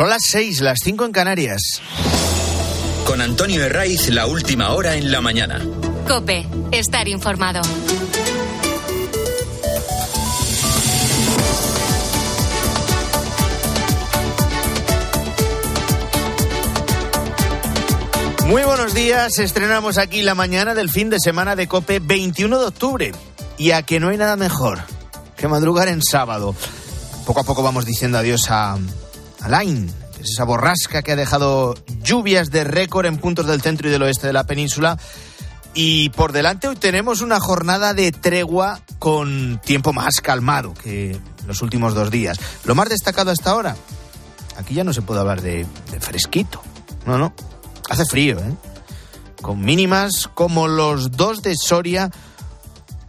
Son las seis, las cinco en Canarias. Con Antonio Herraiz, la última hora en la mañana. Cope, estar informado. Muy buenos días, estrenamos aquí la mañana del fin de semana de Cope 21 de octubre. Y a que no hay nada mejor que madrugar en sábado. Poco a poco vamos diciendo adiós a, a Line, que es esa borrasca que ha dejado lluvias de récord en puntos del centro y del oeste de la península. Y por delante hoy tenemos una jornada de tregua con tiempo más calmado que los últimos dos días. Lo más destacado hasta ahora, aquí ya no se puede hablar de, de fresquito. No, no, Hace frío, ¿eh? Con mínimas como los dos de Soria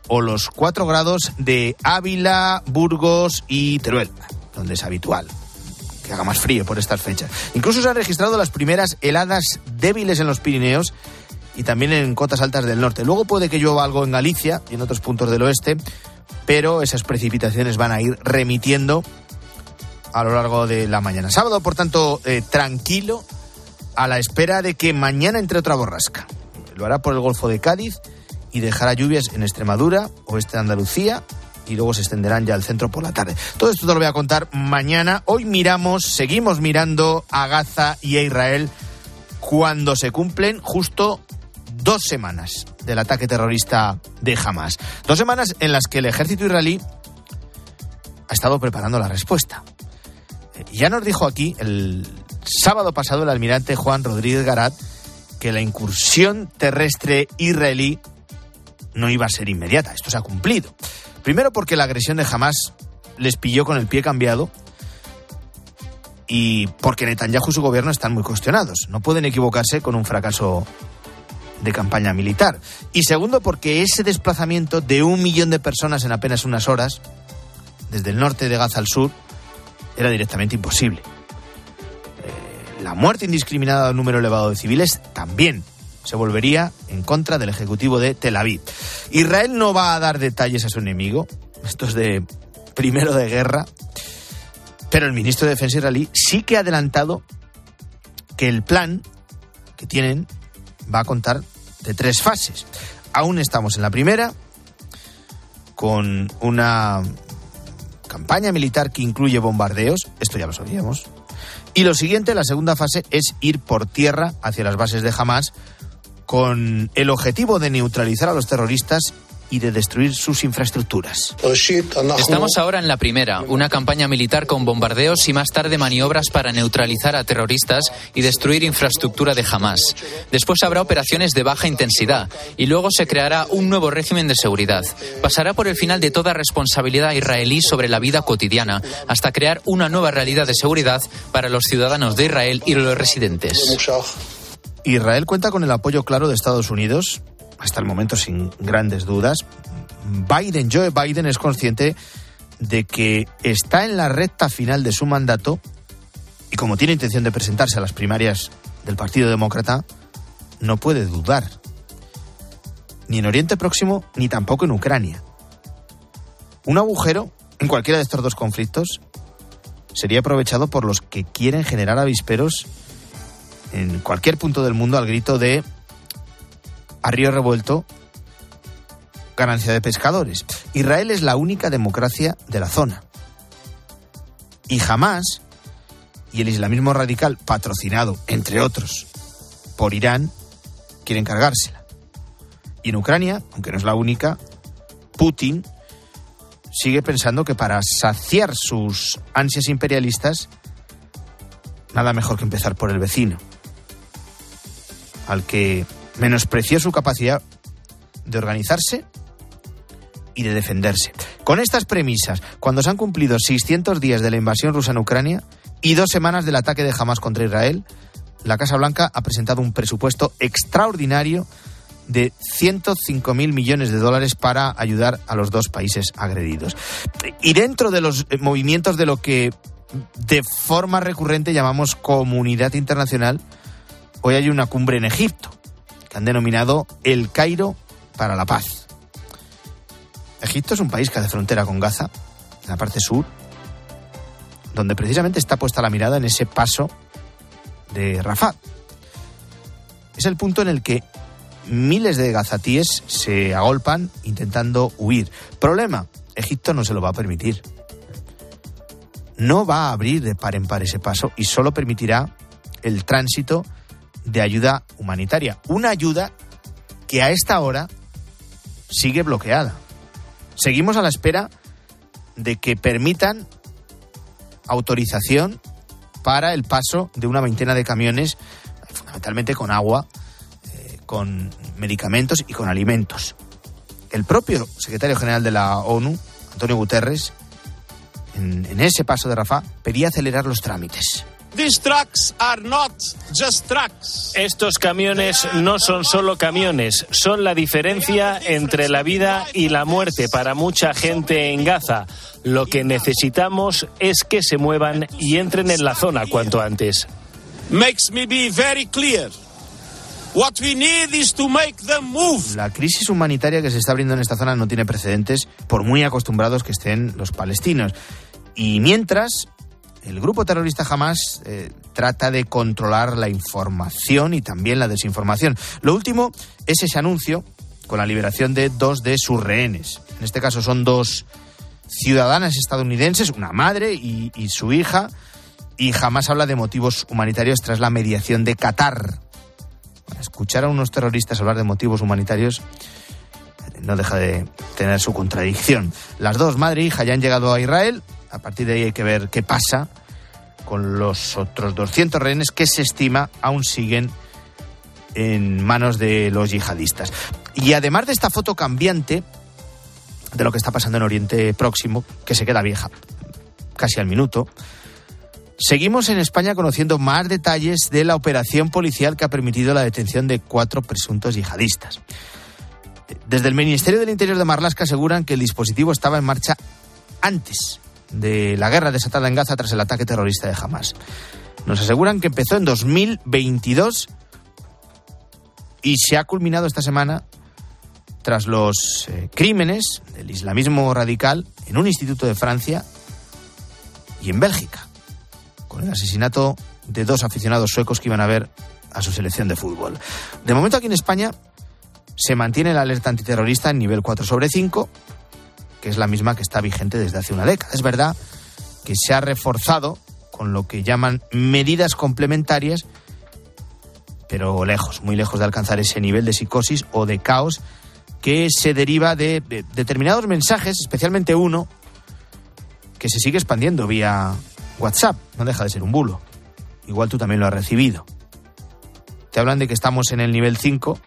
o los cuatro grados de Ávila, Burgos y Teruel, donde es habitual que haga más frío por estas fechas. Incluso se han registrado las primeras heladas débiles en los Pirineos y también en cotas altas del norte. Luego puede que llueva algo en Galicia y en otros puntos del oeste, pero esas precipitaciones van a ir remitiendo a lo largo de la mañana. Sábado, por tanto, eh, tranquilo a la espera de que mañana entre otra borrasca. Lo hará por el Golfo de Cádiz y dejará lluvias en Extremadura, oeste de Andalucía y luego se extenderán ya al centro por la tarde. Todo esto te lo voy a contar mañana. Hoy miramos, seguimos mirando a Gaza y a Israel cuando se cumplen justo dos semanas del ataque terrorista de Hamas. Dos semanas en las que el ejército israelí ha estado preparando la respuesta. Ya nos dijo aquí el sábado pasado el almirante Juan Rodríguez Garat que la incursión terrestre israelí no iba a ser inmediata. Esto se ha cumplido. Primero porque la agresión de Hamas les pilló con el pie cambiado y porque Netanyahu y su gobierno están muy cuestionados. No pueden equivocarse con un fracaso de campaña militar. Y segundo porque ese desplazamiento de un millón de personas en apenas unas horas, desde el norte de Gaza al sur, era directamente imposible. Eh, la muerte indiscriminada de un número elevado de civiles también se volvería en contra del Ejecutivo de Tel Aviv. Israel no va a dar detalles a su enemigo, esto es de primero de guerra, pero el ministro de Defensa israelí sí que ha adelantado que el plan que tienen va a contar de tres fases. Aún estamos en la primera, con una campaña militar que incluye bombardeos, esto ya lo sabíamos. Y lo siguiente, la segunda fase, es ir por tierra hacia las bases de Hamas con el objetivo de neutralizar a los terroristas y de destruir sus infraestructuras. Estamos ahora en la primera, una campaña militar con bombardeos y más tarde maniobras para neutralizar a terroristas y destruir infraestructura de Hamas. Después habrá operaciones de baja intensidad y luego se creará un nuevo régimen de seguridad. Pasará por el final de toda responsabilidad israelí sobre la vida cotidiana hasta crear una nueva realidad de seguridad para los ciudadanos de Israel y los residentes. Israel cuenta con el apoyo claro de Estados Unidos, hasta el momento sin grandes dudas. Biden, Joe Biden, es consciente de que está en la recta final de su mandato y como tiene intención de presentarse a las primarias del Partido Demócrata, no puede dudar. Ni en Oriente Próximo, ni tampoco en Ucrania. Un agujero en cualquiera de estos dos conflictos sería aprovechado por los que quieren generar avisperos en cualquier punto del mundo al grito de a río revuelto, ganancia de pescadores. Israel es la única democracia de la zona. Y jamás, y el islamismo radical, patrocinado, entre otros, por Irán, quieren cargársela. Y en Ucrania, aunque no es la única, Putin sigue pensando que para saciar sus ansias imperialistas, nada mejor que empezar por el vecino, al que menospreció su capacidad de organizarse y de defenderse. Con estas premisas, cuando se han cumplido 600 días de la invasión rusa en Ucrania y dos semanas del ataque de Hamas contra Israel, la Casa Blanca ha presentado un presupuesto extraordinario de 105.000 millones de dólares para ayudar a los dos países agredidos. Y dentro de los movimientos de lo que de forma recurrente llamamos comunidad internacional, hoy hay una cumbre en Egipto que han denominado el Cairo para la paz. Egipto es un país que hace frontera con Gaza, en la parte sur, donde precisamente está puesta la mirada en ese paso de Rafah. Es el punto en el que miles de gazatíes se agolpan intentando huir. Problema, Egipto no se lo va a permitir. No va a abrir de par en par ese paso y solo permitirá el tránsito de ayuda humanitaria. Una ayuda que a esta hora sigue bloqueada. Seguimos a la espera de que permitan autorización para el paso de una veintena de camiones, fundamentalmente con agua, eh, con medicamentos y con alimentos. El propio secretario general de la ONU, Antonio Guterres, en, en ese paso de Rafah, pedía acelerar los trámites. Estos camiones no son solo camiones, son la diferencia entre la vida y la muerte para mucha gente en Gaza. Lo que necesitamos es que se muevan y entren en la zona cuanto antes. La crisis humanitaria que se está abriendo en esta zona no tiene precedentes, por muy acostumbrados que estén los palestinos. Y mientras, el grupo terrorista Hamas eh, trata de controlar la información y también la desinformación. Lo último es ese anuncio con la liberación de dos de sus rehenes. En este caso son dos ciudadanas estadounidenses, una madre y, su hija, y Hamas habla de motivos humanitarios tras la mediación de Qatar. escuchar a unos terroristas hablar de motivos humanitarios no deja de tener su contradicción. Las dos, madre e hija, ya han llegado a Israel. A partir de ahí hay que ver qué pasa con los otros 200 rehenes que se estima aún siguen en manos de los yihadistas. Y además de esta foto cambiante de lo que está pasando en Oriente Próximo, que se queda vieja casi al minuto, seguimos en España conociendo más detalles de la operación policial que ha permitido la detención de cuatro presuntos yihadistas. Desde el Ministerio del Interior de Marlasca aseguran que el dispositivo estaba en marcha antes de la guerra desatada en Gaza tras el ataque terrorista de Hamas. Nos aseguran que empezó en 2022 y se ha culminado esta semana tras los eh, crímenes del islamismo radical en un instituto de Francia y en Bélgica, con el asesinato de dos aficionados suecos que iban a ver a su selección de fútbol. De momento aquí en España se mantiene la alerta antiterrorista en nivel 4 sobre 5, que es la misma que está vigente desde hace una década. Es verdad que se ha reforzado con lo que llaman medidas complementarias, pero lejos, muy lejos de alcanzar ese nivel de psicosis o de caos que se deriva de, de determinados mensajes, especialmente uno, que se sigue expandiendo vía WhatsApp. No deja de ser un bulo. Igual tú también lo has recibido. Te hablan de que estamos en el nivel 5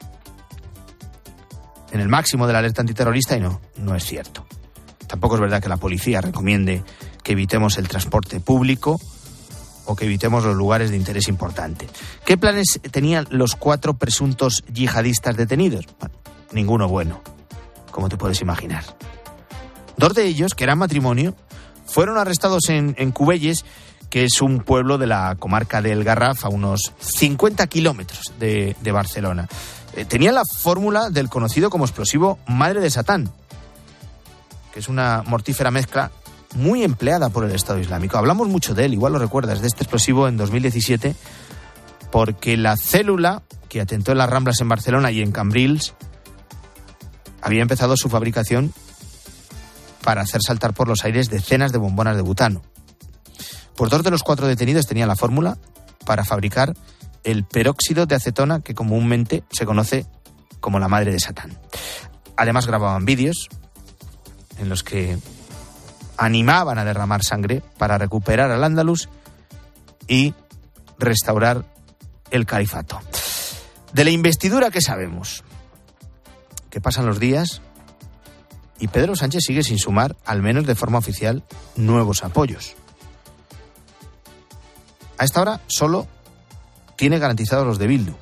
en el máximo de la alerta antiterrorista y no, no es cierto. Tampoco es verdad que la policía recomiende que evitemos el transporte público o que evitemos los lugares de interés importante. ¿Qué planes tenían los cuatro presuntos yihadistas detenidos? ninguno bueno, como te puedes imaginar. Dos de ellos, que eran matrimonio, fueron arrestados en, en Cubelles, que es un pueblo de la comarca del Garraf, a unos 50 kilómetros de, de Barcelona. Eh, tenían la fórmula del conocido como explosivo Madre de Satán, que es una mortífera mezcla muy empleada por el Estado Islámico. Hablamos mucho de él, igual lo recuerdas, de este explosivo en 2017, porque la célula que atentó en las Ramblas en Barcelona y en Cambrils había empezado su fabricación para hacer saltar por los aires decenas de bombonas de butano. Pues dos de los cuatro detenidos tenían la fórmula para fabricar el peróxido de acetona que comúnmente se conoce como la madre de Satán. Además grababan vídeos en los que animaban a derramar sangre para recuperar al Andalus y restaurar el califato. De la investidura, ¿qué sabemos? Que pasan los días y Pedro Sánchez sigue sin sumar, al menos de forma oficial, nuevos apoyos. A esta hora solo tiene garantizados los de Bildu.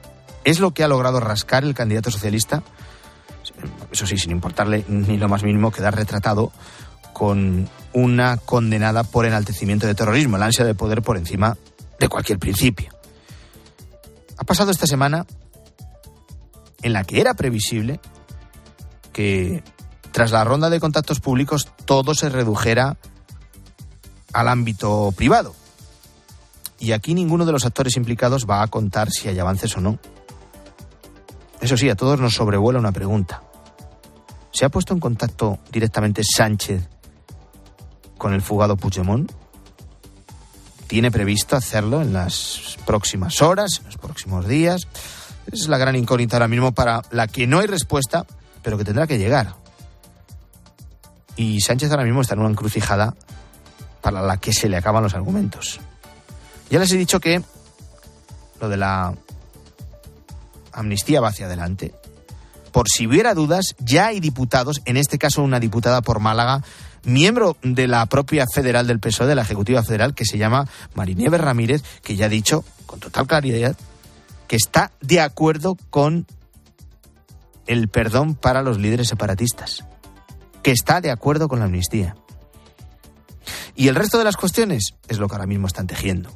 Es lo que ha logrado rascar el candidato socialista, eso sí, sin importarle ni lo más mínimo quedar retratado con una condenada por enaltecimiento de terrorismo, la ansia de poder por encima de cualquier principio. Ha pasado esta semana en la que era previsible que tras la ronda de contactos públicos todo se redujera al ámbito privado. Y aquí ninguno de los actores implicados va a contar si hay avances o no. Eso sí, a todos nos sobrevuela una pregunta. ¿Se ha puesto en contacto directamente Sánchez con el fugado Puigdemont? ¿Tiene previsto hacerlo en las próximas horas, en los próximos días? Es la gran incógnita ahora mismo para la que no hay respuesta, pero que tendrá que llegar. Y Sánchez ahora mismo está en una encrucijada para la que se le acaban los argumentos. Ya les he dicho que lo de la amnistía va hacia adelante. Por si hubiera dudas, ya hay diputados, en este caso una diputada por Málaga, miembro de la propia federal del PSOE, de la Ejecutiva Federal, que se llama Marinieves Ramírez, que ya ha dicho con total claridad que está de acuerdo con el perdón para los líderes separatistas, que está de acuerdo con la amnistía. Y el resto de las cuestiones es lo que ahora mismo están tejiendo.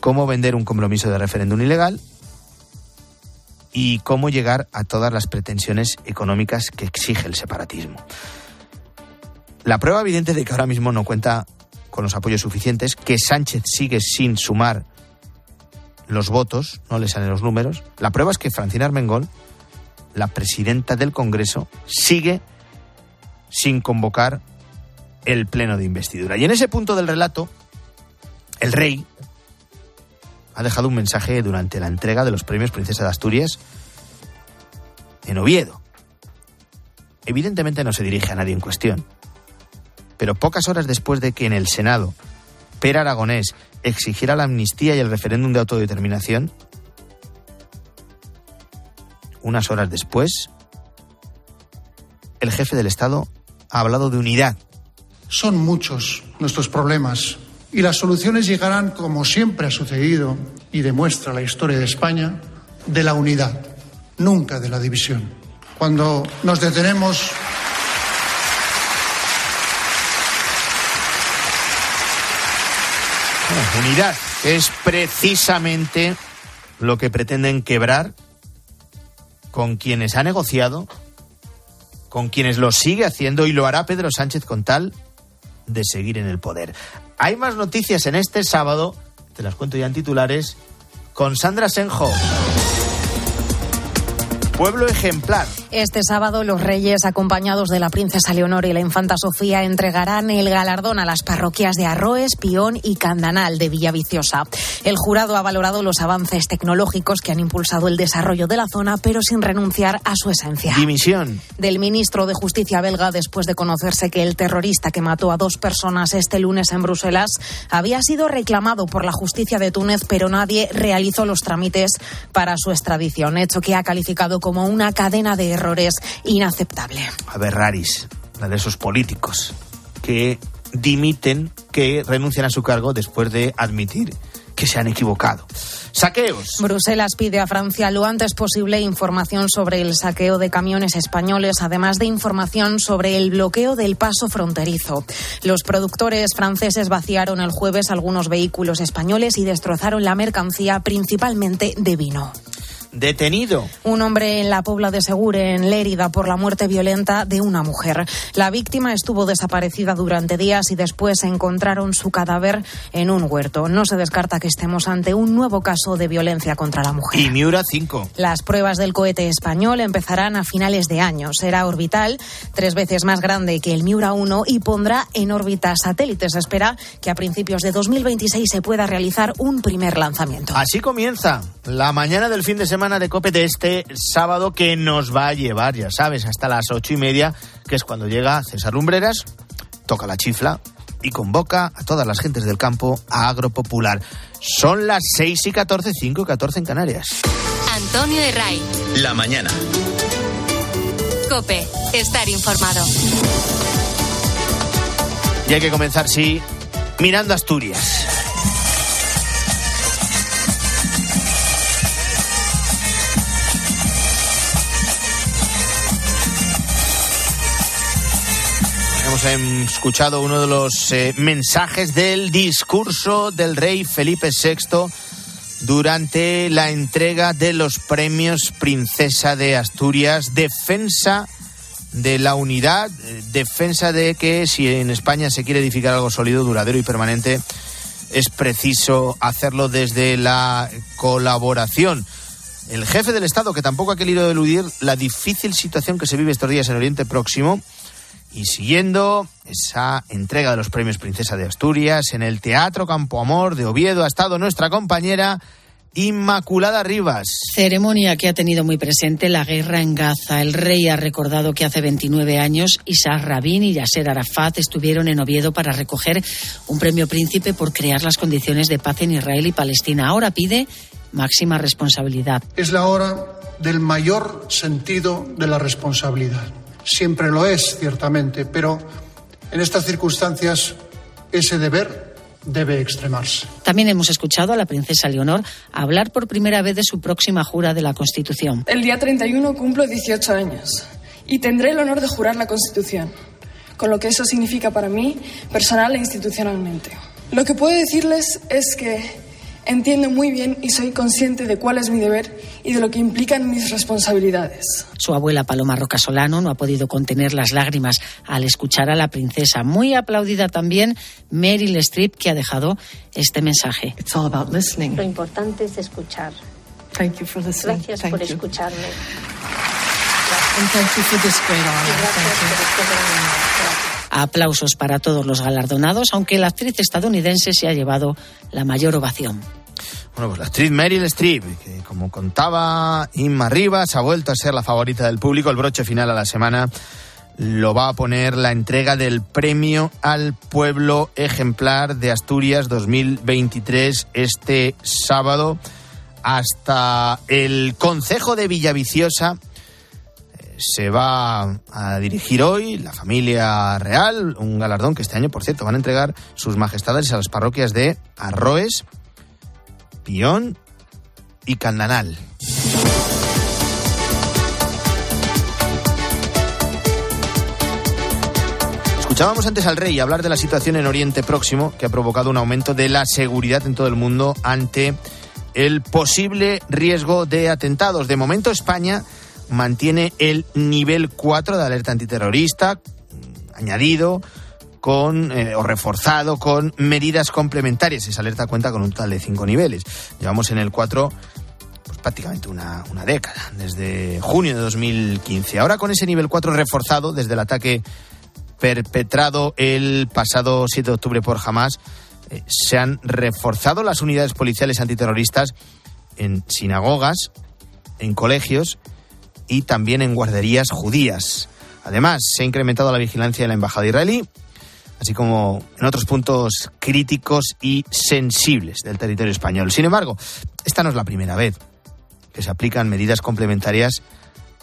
Cómo vender un compromiso de referéndum ilegal y cómo llegar a todas las pretensiones económicas que exige el separatismo. La prueba evidente de que ahora mismo no cuenta con los apoyos suficientes, que Sánchez sigue sin sumar los votos, no le salen los números. La prueba es que Francina Armengol, la presidenta del Congreso, sigue sin convocar el pleno de investidura. Y en ese punto del relato, el rey ha dejado un mensaje durante la entrega de los premios Princesa de Asturias en Oviedo. Evidentemente no se dirige a nadie en cuestión, pero pocas horas después de que en el Senado Per Aragonés exigiera la amnistía y el referéndum de autodeterminación, unas horas después, el jefe del Estado ha hablado de unidad son muchos nuestros problemas y las soluciones llegarán, como siempre ha sucedido y demuestra la historia de España, de la unidad, nunca de la división. Cuando nos detenemos. Unidad es precisamente lo que pretenden quebrar con quienes ha negociado, con quienes lo sigue haciendo y lo hará Pedro Sánchez con tal de seguir en el poder. Hay más noticias en este sábado, te las cuento ya en titulares, con Sandra Senjo. Pueblo ejemplar. Este sábado los reyes, acompañados de la princesa Leonor y la infanta Sofía, entregarán el galardón a las parroquias de Arroes, Pión y Candanal de Villaviciosa. El jurado ha valorado los avances tecnológicos que han impulsado el desarrollo de la zona, pero sin renunciar a su esencia. Dimisión. Del ministro de Justicia belga, después de conocerse que el terrorista que mató a dos personas este lunes en Bruselas había sido reclamado por la justicia de Túnez, pero nadie realizó los trámites para su extradición, hecho que ha calificado como una cadena de errores inaceptable. A ver, Raris, la de esos políticos que dimiten, que renuncian a su cargo después de admitir que se han equivocado. Saqueos. Bruselas pide a Francia lo antes posible información sobre el saqueo de camiones españoles, además de información sobre el bloqueo del paso fronterizo. Los productores franceses vaciaron el jueves algunos vehículos españoles y destrozaron la mercancía, principalmente de vino detenido. Un hombre en la Pobla de Segure, en Lérida, por la muerte violenta de una mujer. La víctima estuvo desaparecida durante días y después encontraron su cadáver en un huerto. No se descarta que estemos ante un nuevo caso de violencia contra la mujer. Y Miura 5. Las pruebas del cohete español empezarán a finales de año. Será orbital, tres veces más grande que el Miura 1 y pondrá en órbita satélites. Se espera que a principios de 2026 se pueda realizar un primer lanzamiento. Así comienza la mañana del fin de semana de COPE de este sábado que nos va a llevar, ya sabes, hasta las ocho y media, que es cuando llega César Lumbreras, toca la chifla y convoca a todas las gentes del campo a Agropopular. Son las seis y catorce, cinco y catorce en Canarias. Antonio de Ray. La mañana. COPE, estar informado. Y hay que comenzar, sí, mirando Asturias. Hemos escuchado uno de los eh, mensajes del discurso del rey Felipe VI durante la entrega de los premios Princesa de Asturias, defensa de la unidad, eh, defensa de que si en España se quiere edificar algo sólido, duradero y permanente, es preciso hacerlo desde la colaboración. El jefe del Estado, que tampoco ha querido eludir la difícil situación que se vive estos días en Oriente Próximo, y siguiendo esa entrega de los premios Princesa de Asturias en el Teatro Campo Amor de Oviedo ha estado nuestra compañera Inmaculada Rivas. Ceremonia que ha tenido muy presente la guerra en Gaza. El rey ha recordado que hace 29 años Isaac Rabin y Yasser Arafat estuvieron en Oviedo para recoger un premio príncipe por crear las condiciones de paz en Israel y Palestina. Ahora pide máxima responsabilidad. Es la hora del mayor sentido de la responsabilidad. Siempre lo es, ciertamente, pero en estas circunstancias ese deber debe extremarse. También hemos escuchado a la princesa Leonor hablar por primera vez de su próxima jura de la Constitución. El día 31 cumplo 18 años y tendré el honor de jurar la Constitución, con lo que eso significa para mí, personal e institucionalmente. Lo que puedo decirles es que Entiendo muy bien y soy consciente de cuál es mi deber y de lo que implican mis responsabilidades. Su abuela Paloma Roca Solano no ha podido contener las lágrimas al escuchar a la princesa. Muy aplaudida también Meryl Streep, que ha dejado este mensaje. Lo importante es escuchar. Gracias por escucharme. Aplausos para todos los galardonados, aunque la actriz estadounidense se ha llevado la mayor ovación. Bueno, pues la actriz Meryl Streep, que como contaba Inma Rivas, ha vuelto a ser la favorita del público. El broche final a la semana lo va a poner la entrega del premio al pueblo ejemplar de Asturias 2023 este sábado hasta el Concejo de Villaviciosa se va a dirigir hoy la familia real, un galardón que este año, por cierto, van a entregar sus majestades a las parroquias de Arroes, Pión y Candanal. Escuchábamos antes al rey hablar de la situación en Oriente Próximo, que ha provocado un aumento de la seguridad en todo el mundo ante el posible riesgo de atentados. De momento, España mantiene el nivel 4 de alerta antiterrorista, añadido con eh, o reforzado con medidas complementarias. Esa alerta cuenta con un total de cinco niveles. Llevamos en el 4 pues, prácticamente una, una década, desde junio de 2015. Ahora con ese nivel 4 reforzado desde el ataque perpetrado el pasado 7 de octubre por Hamas, eh, se han reforzado las unidades policiales antiterroristas en sinagogas, en colegios y también en guarderías judías. Además, se ha incrementado la vigilancia en la embajada israelí, así como en otros puntos críticos y sensibles del territorio español. Sin embargo, esta no es la primera vez que se aplican medidas complementarias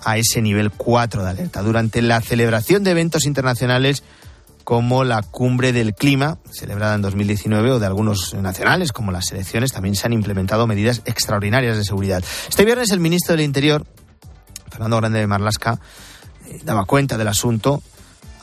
a ese nivel 4 de alerta. Durante la celebración de eventos internacionales como la Cumbre del Clima, celebrada en 2019, o de algunos nacionales, como las elecciones, también se han implementado medidas extraordinarias de seguridad. Este viernes el ministro del Interior, Fernando Grande de Marlasca, eh, daba cuenta del asunto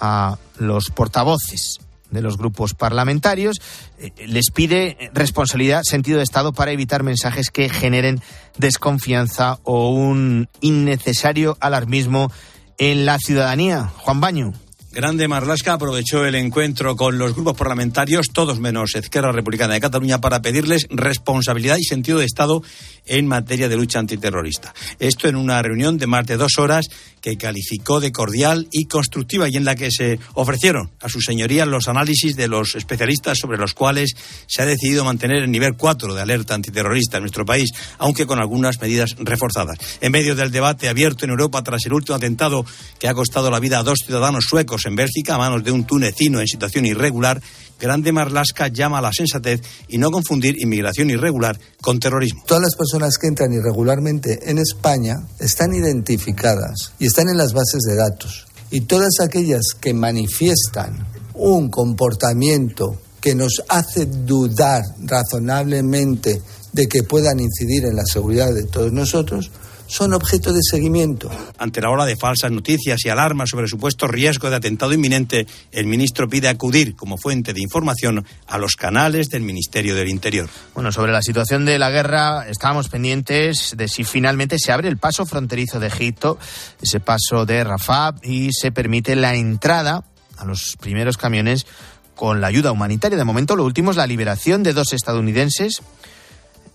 a los portavoces de los grupos parlamentarios, eh, les pide responsabilidad, sentido de Estado para evitar mensajes que generen desconfianza o un innecesario alarmismo en la ciudadanía. Juan Baño. Grande Marlasca aprovechó el encuentro con los grupos parlamentarios, todos menos Izquierda Republicana de Cataluña, para pedirles responsabilidad y sentido de Estado en materia de lucha antiterrorista. Esto en una reunión de más de dos horas que calificó de cordial y constructiva y en la que se ofrecieron a sus señorías los análisis de los especialistas sobre los cuales se ha decidido mantener el nivel 4 de alerta antiterrorista en nuestro país, aunque con algunas medidas reforzadas. En medio del debate abierto en Europa tras el último atentado que ha costado la vida a dos ciudadanos suecos en Bélgica a manos de un tunecino en situación irregular, Grande Marlasca llama a la sensatez y no confundir inmigración irregular con terrorismo. Todas las personas que entran irregularmente en España están identificadas y están en las bases de datos. Y todas aquellas que manifiestan un comportamiento que nos hace dudar razonablemente de que puedan incidir en la seguridad de todos nosotros, son objeto de seguimiento. Ante la ola de falsas noticias y alarmas sobre supuesto riesgo de atentado inminente, el ministro pide acudir como fuente de información a los canales del Ministerio del Interior. Bueno, sobre la situación de la guerra, estábamos pendientes de si finalmente se abre el paso fronterizo de Egipto, ese paso de Rafah, y se permite la entrada a los primeros camiones con la ayuda humanitaria. De momento, lo último es la liberación de dos estadounidenses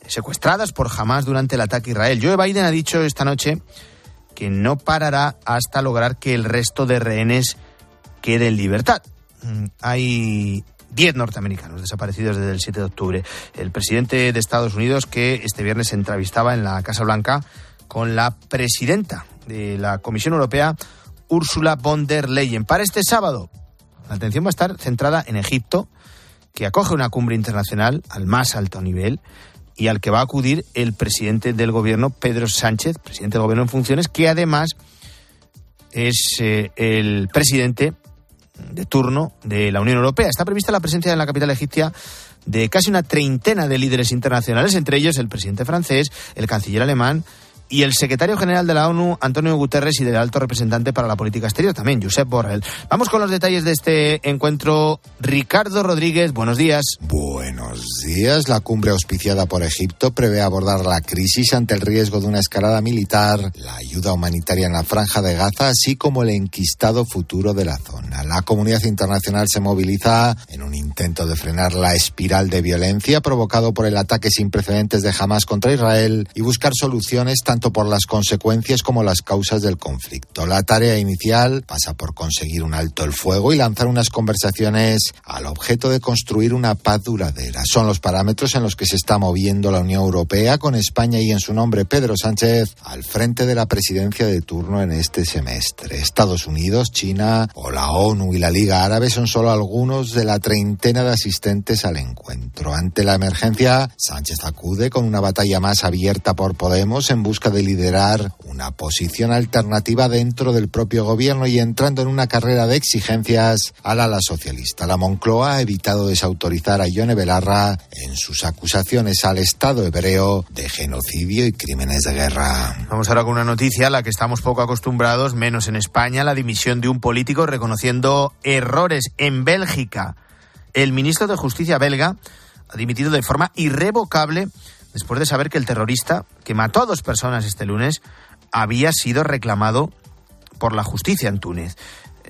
secuestradas por Hamas durante el ataque a Israel. Joe Biden ha dicho esta noche que no parará hasta lograr que el resto de rehenes quede en libertad. Mm, hay 10 norteamericanos desaparecidos desde el 7 de octubre. El presidente de Estados Unidos que este viernes se entrevistaba en la Casa Blanca con la presidenta de la Comisión Europea, Ursula von der Leyen. Para este sábado, la atención va a estar centrada en Egipto, que acoge una cumbre internacional al más alto nivel y al que va a acudir el presidente del gobierno, Pedro Sánchez, presidente del gobierno en funciones, que además es eh, el presidente de turno de la Unión Europea. Está prevista la presencia en la capital egipcia de casi una treintena de líderes internacionales, entre ellos el presidente francés, el canciller alemán, y el secretario general de la ONU, Antonio Guterres, y del alto representante para la política exterior también, Josep Borrell. Vamos con los detalles de este encuentro. Ricardo Rodríguez, buenos días. Buenos días. La cumbre auspiciada por Egipto prevé abordar la crisis ante el riesgo de una escalada militar, la ayuda humanitaria en la franja de Gaza, así como el enquistado futuro de la zona. La comunidad internacional se moviliza en un intento de frenar la espiral de violencia provocado por el ataque sin precedentes de Hamas contra Israel y buscar soluciones tanto por las consecuencias como las causas del conflicto. La tarea inicial pasa por conseguir un alto el fuego y lanzar unas conversaciones al objeto de construir una paz duradera. Son los parámetros en los que se está moviendo la Unión Europea con España y en su nombre Pedro Sánchez al frente de la presidencia de turno en este semestre. Estados Unidos, China o la ONU y la Liga Árabe son solo algunos de la treintena de asistentes al encuentro. Ante la emergencia, Sánchez acude con una batalla más abierta por Podemos en busca de liderar una posición alternativa dentro del propio gobierno y entrando en una carrera de exigencias al ala socialista. La Moncloa ha evitado desautorizar a Ione Belarra en sus acusaciones al Estado hebreo de genocidio y crímenes de guerra. Vamos ahora con una noticia a la que estamos poco acostumbrados, menos en España, la dimisión de un político reconociendo errores en Bélgica. El ministro de Justicia belga ha dimitido de forma irrevocable después de saber que el terrorista que mató a dos personas este lunes había sido reclamado por la justicia en Túnez.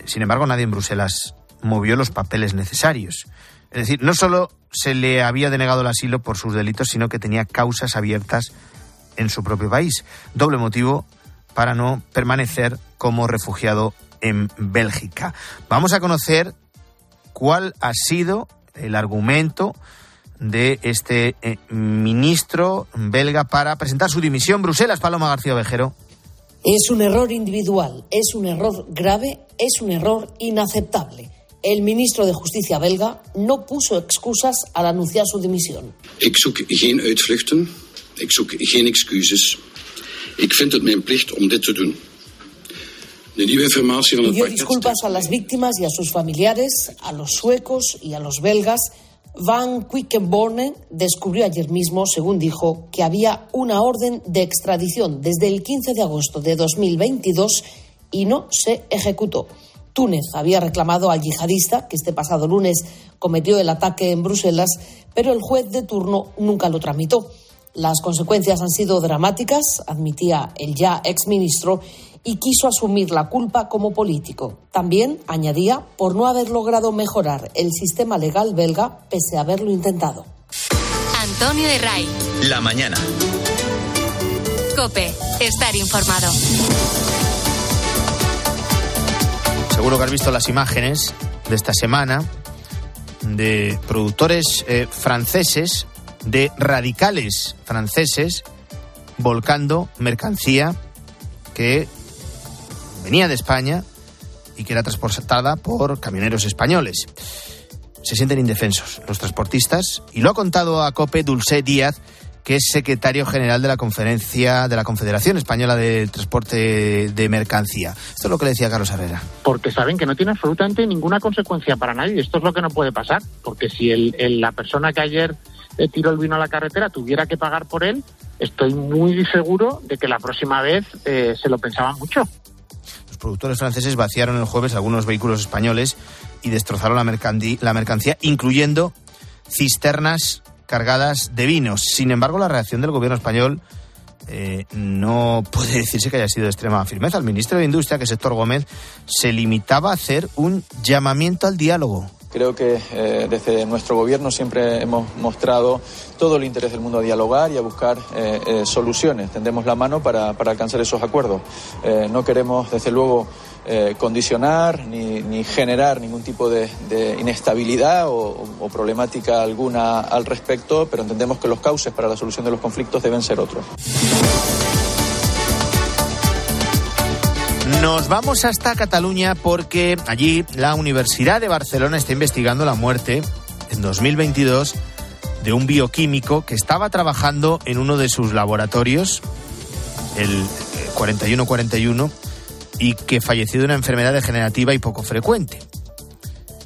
Sin embargo, nadie en Bruselas movió los papeles necesarios. Es decir, no solo se le había denegado el asilo por sus delitos, sino que tenía causas abiertas en su propio país. Doble motivo para no permanecer como refugiado en Bélgica. Vamos a conocer cuál ha sido el argumento de este eh, ministro belga para presentar su dimisión. Bruselas, Paloma García Vejero. Es un error individual, es un error grave, es un error inaceptable. El ministro de Justicia belga no puso excusas al anunciar su dimisión. Ik zoek geen uitvluchten, ik zoek geen excuses. Ik vind het mijn plicht om dit te doen. Pidió disculpas a las víctimas y a sus familiares, a los suecos y a los belgas Van Quickenborne descubrió ayer mismo, según dijo, que había una orden de extradición desde el 15 de agosto de 2022 y no se ejecutó. Túnez había reclamado al yihadista, que este pasado lunes cometió el ataque en Bruselas, pero el juez de turno nunca lo tramitó. Las consecuencias han sido dramáticas, admitía el ya exministro, y quiso asumir la culpa como político. También, añadía, por no haber logrado mejorar el sistema legal belga pese a haberlo intentado. Antonio de Ray. La mañana. Cope, estar informado. Seguro que has visto las imágenes de esta semana de productores eh, franceses, de radicales franceses, volcando mercancía que venía de España y que era transportada por camioneros españoles. Se sienten indefensos los transportistas y lo ha contado a COPE Dulce Díaz, que es secretario general de la conferencia de la Confederación Española de Transporte de Mercancía. Esto es lo que le decía Carlos Herrera. Porque saben que no tiene absolutamente ninguna consecuencia para nadie. Esto es lo que no puede pasar. Porque si el, la persona que ayer tiró el vino a la carretera tuviera que pagar por él, estoy muy seguro de que la próxima vez eh, se lo pensaban mucho. Los productores franceses vaciaron el jueves algunos vehículos españoles y destrozaron la, la mercancía, incluyendo cisternas cargadas de vinos. Sin embargo, la reacción del gobierno español eh, no puede decirse que haya sido de extrema firmeza. El ministro de Industria, que es Héctor Gómez, se limitaba a hacer un llamamiento al diálogo. Creo que eh, desde nuestro gobierno siempre hemos mostrado todo el interés del mundo a dialogar y a buscar eh, soluciones. Tendemos la mano para, para alcanzar esos acuerdos. no queremos, desde luego, eh, condicionar ni, ni, generar ningún tipo de, inestabilidad o, o, problemática alguna al respecto, pero entendemos que los cauces para la solución de los conflictos deben ser otros. Nos vamos hasta Cataluña porque allí la Universidad de Barcelona está investigando la muerte en 2022 de un bioquímico que estaba trabajando en uno de sus laboratorios, el 4141 y que falleció de una enfermedad degenerativa y poco frecuente.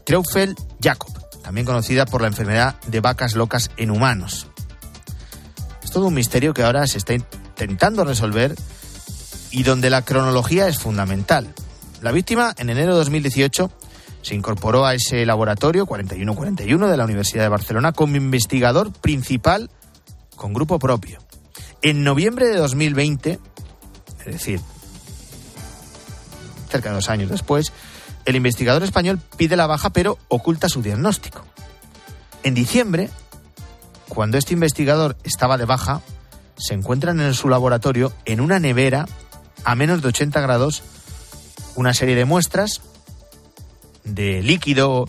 Treufel Jacob, también conocida por la enfermedad de vacas locas en humanos. Es todo un misterio que ahora se está intentando resolver y donde la cronología es fundamental. La víctima, en enero de 2018, se incorporó a ese laboratorio 4141 de la Universidad de Barcelona como investigador principal con grupo propio. En noviembre de 2020, es decir, cerca de dos años después, el investigador español pide la baja pero oculta su diagnóstico. En diciembre, cuando este investigador estaba de baja, se encuentran en su laboratorio, en una nevera, a menos de 80 grados, una serie de muestras de líquido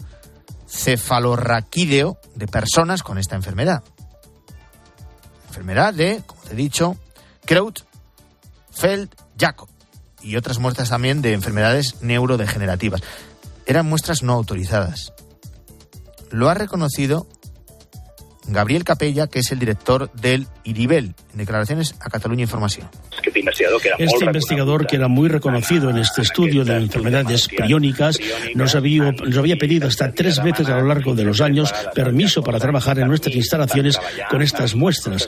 cefalorraquídeo de personas con esta enfermedad. Enfermedad de, como te he dicho, Kraut-Feld-Jacob y otras muestras también de enfermedades neurodegenerativas. Eran muestras no autorizadas. Lo ha reconocido Gabriel Capella, que es el director del IRIBEL, en declaraciones a Cataluña Información. Este investigador, que era muy reconocido en este estudio de enfermedades priónicas, nos había, nos había pedido hasta tres veces a lo largo de los años permiso para trabajar en nuestras instalaciones con estas muestras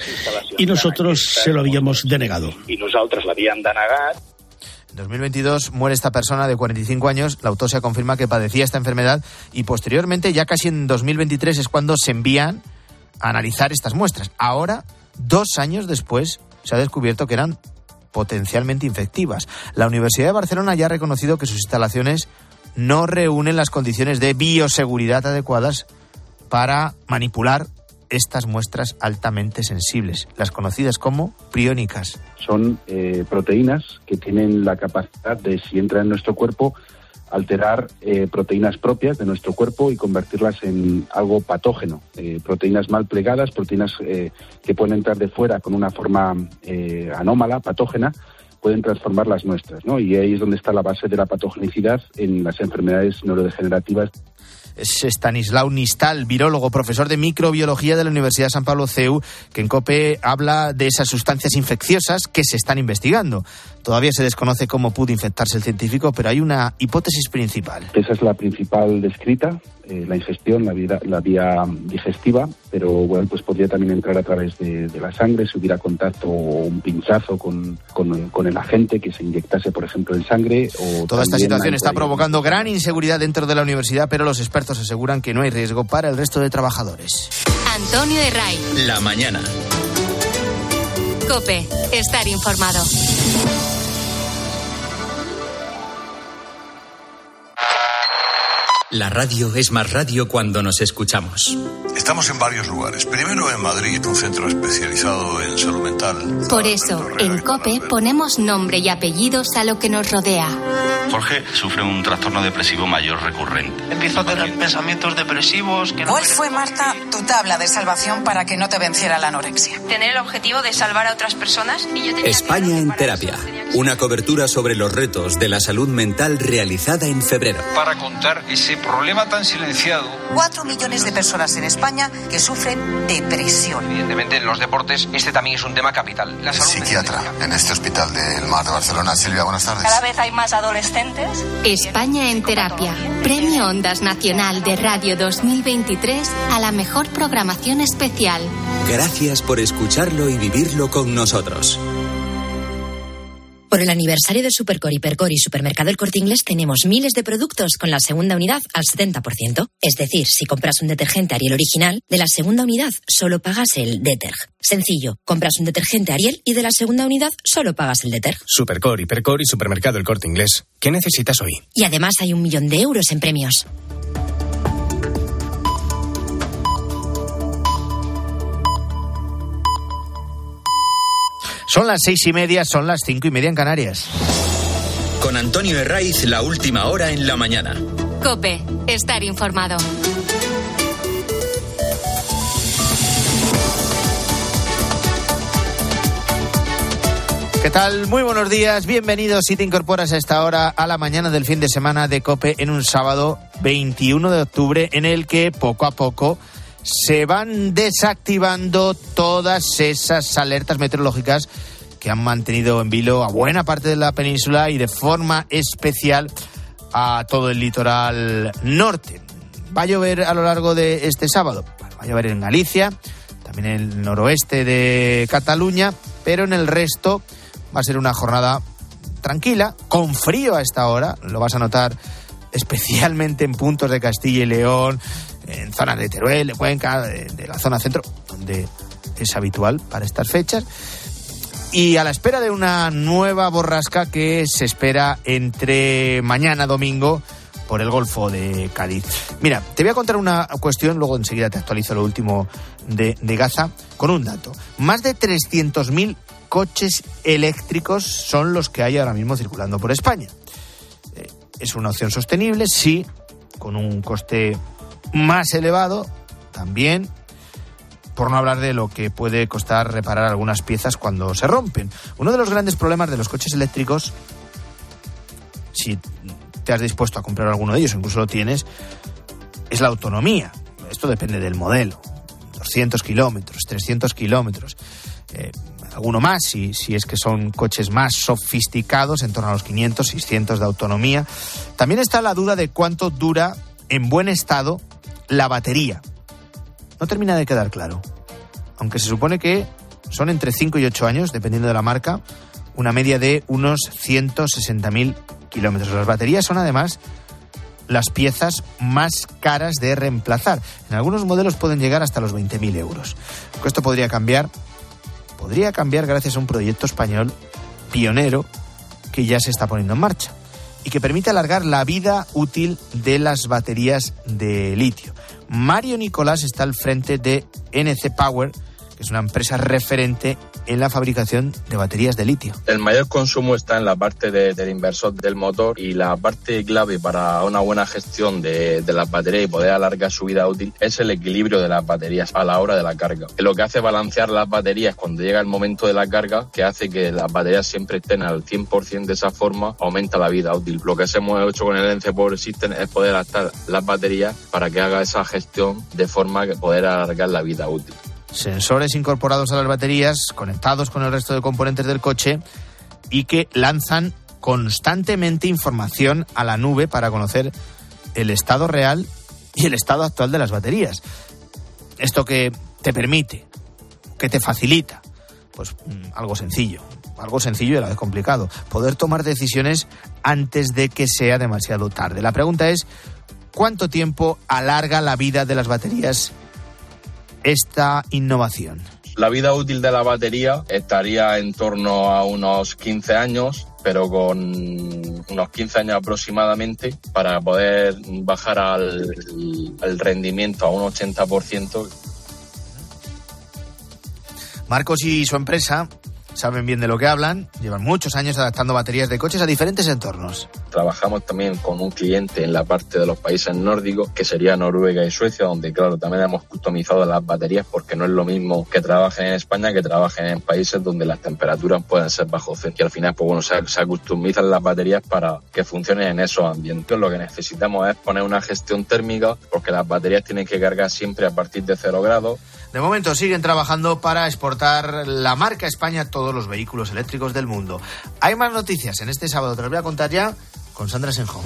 y nosotros se lo habíamos denegado. Y nosotros lo habíamos denegado. En 2022 muere esta persona de 45 años. La autopsia confirma que padecía esta enfermedad y posteriormente, ya casi en 2023, es cuando se envían analizar estas muestras. Ahora, dos años después, se ha descubierto que eran potencialmente infectivas. La Universidad de Barcelona ya ha reconocido que sus instalaciones no reúnen las condiciones de bioseguridad adecuadas para manipular estas muestras altamente sensibles, las conocidas como priónicas. Son eh, proteínas que tienen la capacidad de, si entran en nuestro cuerpo, alterar eh, proteínas propias de nuestro cuerpo y convertirlas en algo patógeno. Eh, proteínas mal plegadas, proteínas que pueden entrar de fuera con una forma anómala, patógena, pueden transformar las nuestras. ¿no? Y ahí es donde está la base de la patogenicidad en las enfermedades neurodegenerativas es Stanislao Nistal, virólogo, profesor de microbiología de la Universidad de San Pablo CEU, que en COPE habla de esas sustancias infecciosas que se están investigando. Todavía se desconoce cómo pudo infectarse el científico, pero hay una hipótesis principal. Esa es la principal descrita, eh, la ingestión, la, la, vía digestiva, pero bueno, pues podría también entrar a través de, la sangre si hubiera contacto o un pinchazo con, con, el agente que se inyectase, por ejemplo, en sangre. O Toda esta situación está provocando gran inseguridad dentro de la universidad, pero los expertos aseguran que no hay riesgo para el resto de trabajadores. Antonio de Ray. La mañana. Cope, estar informado. La radio es más radio cuando nos escuchamos. Estamos en varios lugares. Primero en Madrid, un centro especializado en salud mental. Por eso, en COPE ponemos nombre y apellidos a lo que nos rodea. Jorge sufre un trastorno depresivo mayor recurrente. Empiezo a tener pensamientos depresivos. Que ¿Cuál fue, Marta, tu tabla de salvación para que no te venciera la anorexia? Tener el objetivo de salvar a otras personas y yo España en terapia. Una cobertura sobre los retos de la salud mental realizada en febrero. Para contar ese problema tan silenciado. Cuatro millones de personas en España que sufren depresión. Evidentemente, en los deportes este también es un tema capital. La Psiquiatra en este hospital del Mar de Barcelona. Silvia, buenas tardes. Cada vez hay más adolescentes. España en terapia. Premio Ondas Nacional de Radio 2023 a la mejor programación especial. Gracias por escucharlo y vivirlo con nosotros. Por el aniversario de Supercor, Hipercor y Supermercado El Corte Inglés tenemos miles de productos con la segunda unidad al 70%. Es decir, si compras un detergente Ariel original, de la segunda unidad solo pagas el Deterg. Sencillo, compras un detergente Ariel y de la segunda unidad solo pagas el Deterg. Supercor, Hipercor y Supermercado El Corte Inglés. ¿Qué necesitas hoy? Y además hay un millón de euros en premios. Son las seis y media, son las cinco y media en Canarias. Con Antonio Herraiz, la última hora en la mañana. Cope, estar informado. ¿Qué tal? Muy buenos días, bienvenidos si te incorporas a esta hora a la mañana del fin de semana de Cope en un sábado 21 de octubre en el que poco a poco se van desactivando todas esas alertas meteorológicas que han mantenido en vilo a buena parte de la península y de forma especial a todo el litoral norte. Va a llover a lo largo de este sábado. Va a llover en Galicia, también en el noroeste de Cataluña, pero en el resto va a ser una jornada tranquila, con frío a esta hora. Lo vas a notar especialmente en puntos de Castilla y León, en zonas de Teruel, de Cuenca, de, la zona centro, donde es habitual para estas fechas. Y a la espera de una nueva borrasca que se espera entre mañana domingo por el Golfo de Cádiz. Mira, te voy a contar una cuestión, luego enseguida te actualizo lo último de, Gaza, con un dato. Más de 300.000 coches eléctricos son los que hay ahora mismo circulando por España. Eh, es una opción sostenible, sí, con un coste más elevado también, por no hablar de lo que puede costar reparar algunas piezas cuando se rompen. Uno de los grandes problemas de los coches eléctricos, si te has dispuesto a comprar alguno de ellos, incluso lo tienes, es la autonomía. Esto depende del modelo. 200 kilómetros, 300 kilómetros. Eh, alguno más, si, si es que son coches más sofisticados, en torno a los 500, 600 de autonomía. También está la duda de cuánto dura en buen estado la batería. No termina de quedar claro. Aunque se supone que son entre 5 y 8 años, dependiendo de la marca, una media de unos 160.000 kilómetros. Las baterías son además las piezas más caras de reemplazar. En algunos modelos pueden llegar hasta los 20.000 euros. Esto podría cambiar, podría cambiar gracias a un proyecto español pionero que ya se está poniendo en marcha y que permite alargar la vida útil de las baterías de litio. Mario Nicolás está al frente de NC Power, que es una empresa referente en la fabricación de baterías de litio. El mayor consumo está en la parte del inversor del motor y la parte clave para una buena gestión de, de, las baterías y poder alargar su vida útil es el equilibrio de las baterías a la hora de la carga. Lo que hace balancear las baterías cuando llega el momento de la carga, que hace que las baterías siempre estén al 100% de esa forma, aumenta la vida útil. Lo que hemos hecho con el NC Power System es poder adaptar las baterías para que haga esa gestión de forma que poder alargar la vida útil sensores incorporados a las baterías, conectados con el resto de componentes del coche y que lanzan constantemente información a la nube para conocer el estado real y el estado actual de las baterías. Esto que te permite, que te facilita, pues mm, algo sencillo, algo sencillo y a la vez complicado, poder tomar decisiones antes de que sea demasiado tarde. La pregunta es, ¿cuánto tiempo alarga la vida de las baterías esta innovación? La vida útil de la batería estaría en torno a unos 15 años, pero con unos 15 años aproximadamente para poder bajar al, al rendimiento a un 80%. Marcos y su empresa saben bien de lo que hablan, llevan muchos años adaptando baterías de coches a diferentes entornos. Trabajamos también con un cliente en la parte de los países nórdicos, que sería Noruega y Suecia, donde claro, también hemos customizado las baterías porque no es lo mismo que trabajen en España que trabajen en países donde las temperaturas pueden ser bajo cero. Y al final, pues bueno, se, se las baterías para que funcionen en esos ambientes. Lo que necesitamos es poner una gestión térmica, porque las baterías tienen que cargar siempre a partir de cero grados. De momento siguen trabajando para exportar la marca España a todos los vehículos eléctricos del mundo. Hay más noticias en este sábado, te las voy a contar ya con Sandra Senjón.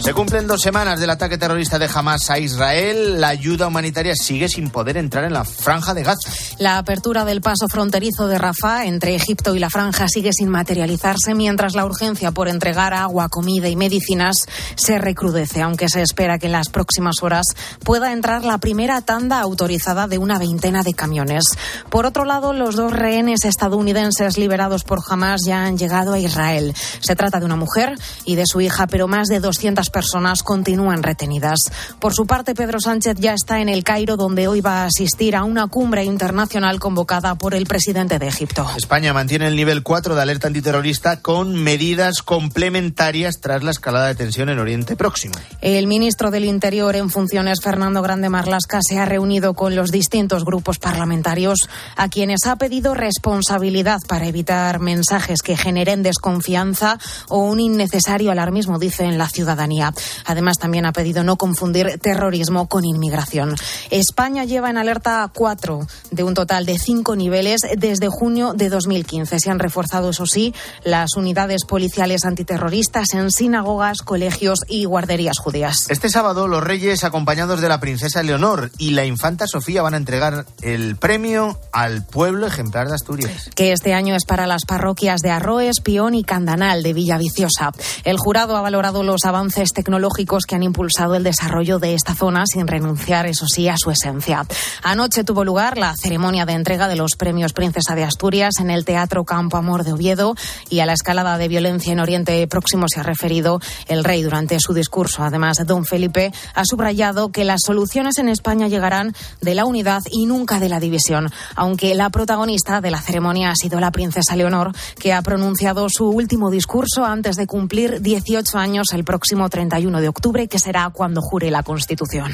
Se cumplen dos semanas del ataque terrorista de Hamas a Israel. La ayuda humanitaria sigue sin poder entrar en la franja de Gaza. La apertura del paso fronterizo de Rafah entre Egipto y la franja sigue sin materializarse, mientras la urgencia por entregar agua, comida y medicinas se recrudece, aunque se espera que en las próximas horas pueda entrar la primera tanda autorizada de una veintena de camiones. Por otro lado, los dos rehenes estadounidenses liberados por Hamas ya han llegado a Israel. Se trata de una mujer y de su hija, pero más de 200 personas continúan retenidas. Por su parte, Pedro Sánchez ya está en el Cairo, donde hoy va a asistir a una cumbre internacional convocada por el presidente de Egipto. España mantiene el nivel 4 de alerta antiterrorista con medidas complementarias tras la escalada de tensión en Oriente Próximo. El ministro del Interior en funciones, Fernando Grande Marlasca, se ha reunido con los distintos grupos parlamentarios a quienes ha pedido responsabilidad para evitar mensajes que generen desconfianza o un innecesario alarmismo, dice en la ciudadanía. Además, también ha pedido no confundir terrorismo con inmigración. España lleva en alerta cuatro de un total de cinco niveles desde junio de 2015. Se han reforzado, eso sí, las unidades policiales antiterroristas en sinagogas, colegios y guarderías judías. Este sábado, los reyes, acompañados de la princesa Leonor y la infanta Sofía, van a entregar el premio al pueblo ejemplar de Asturias. Que este año es para las parroquias de Arroes, Pión y Candanal de Villaviciosa. El jurado ha valorado los avances tecnológicos que han impulsado el desarrollo de esta zona sin renunciar, eso sí, a su esencia. Anoche tuvo lugar la ceremonia de entrega de los premios Princesa de Asturias en el Teatro Campo Amor de Oviedo y a la escalada de violencia en Oriente Próximo se ha referido el rey durante su discurso. Además, don Felipe ha subrayado que las soluciones en España llegarán de la unidad y nunca de la división, aunque la protagonista de la ceremonia ha sido la princesa Leonor, que ha pronunciado su último discurso antes de cumplir 18 años el próximo 31 de octubre, que será cuando jure la Constitución.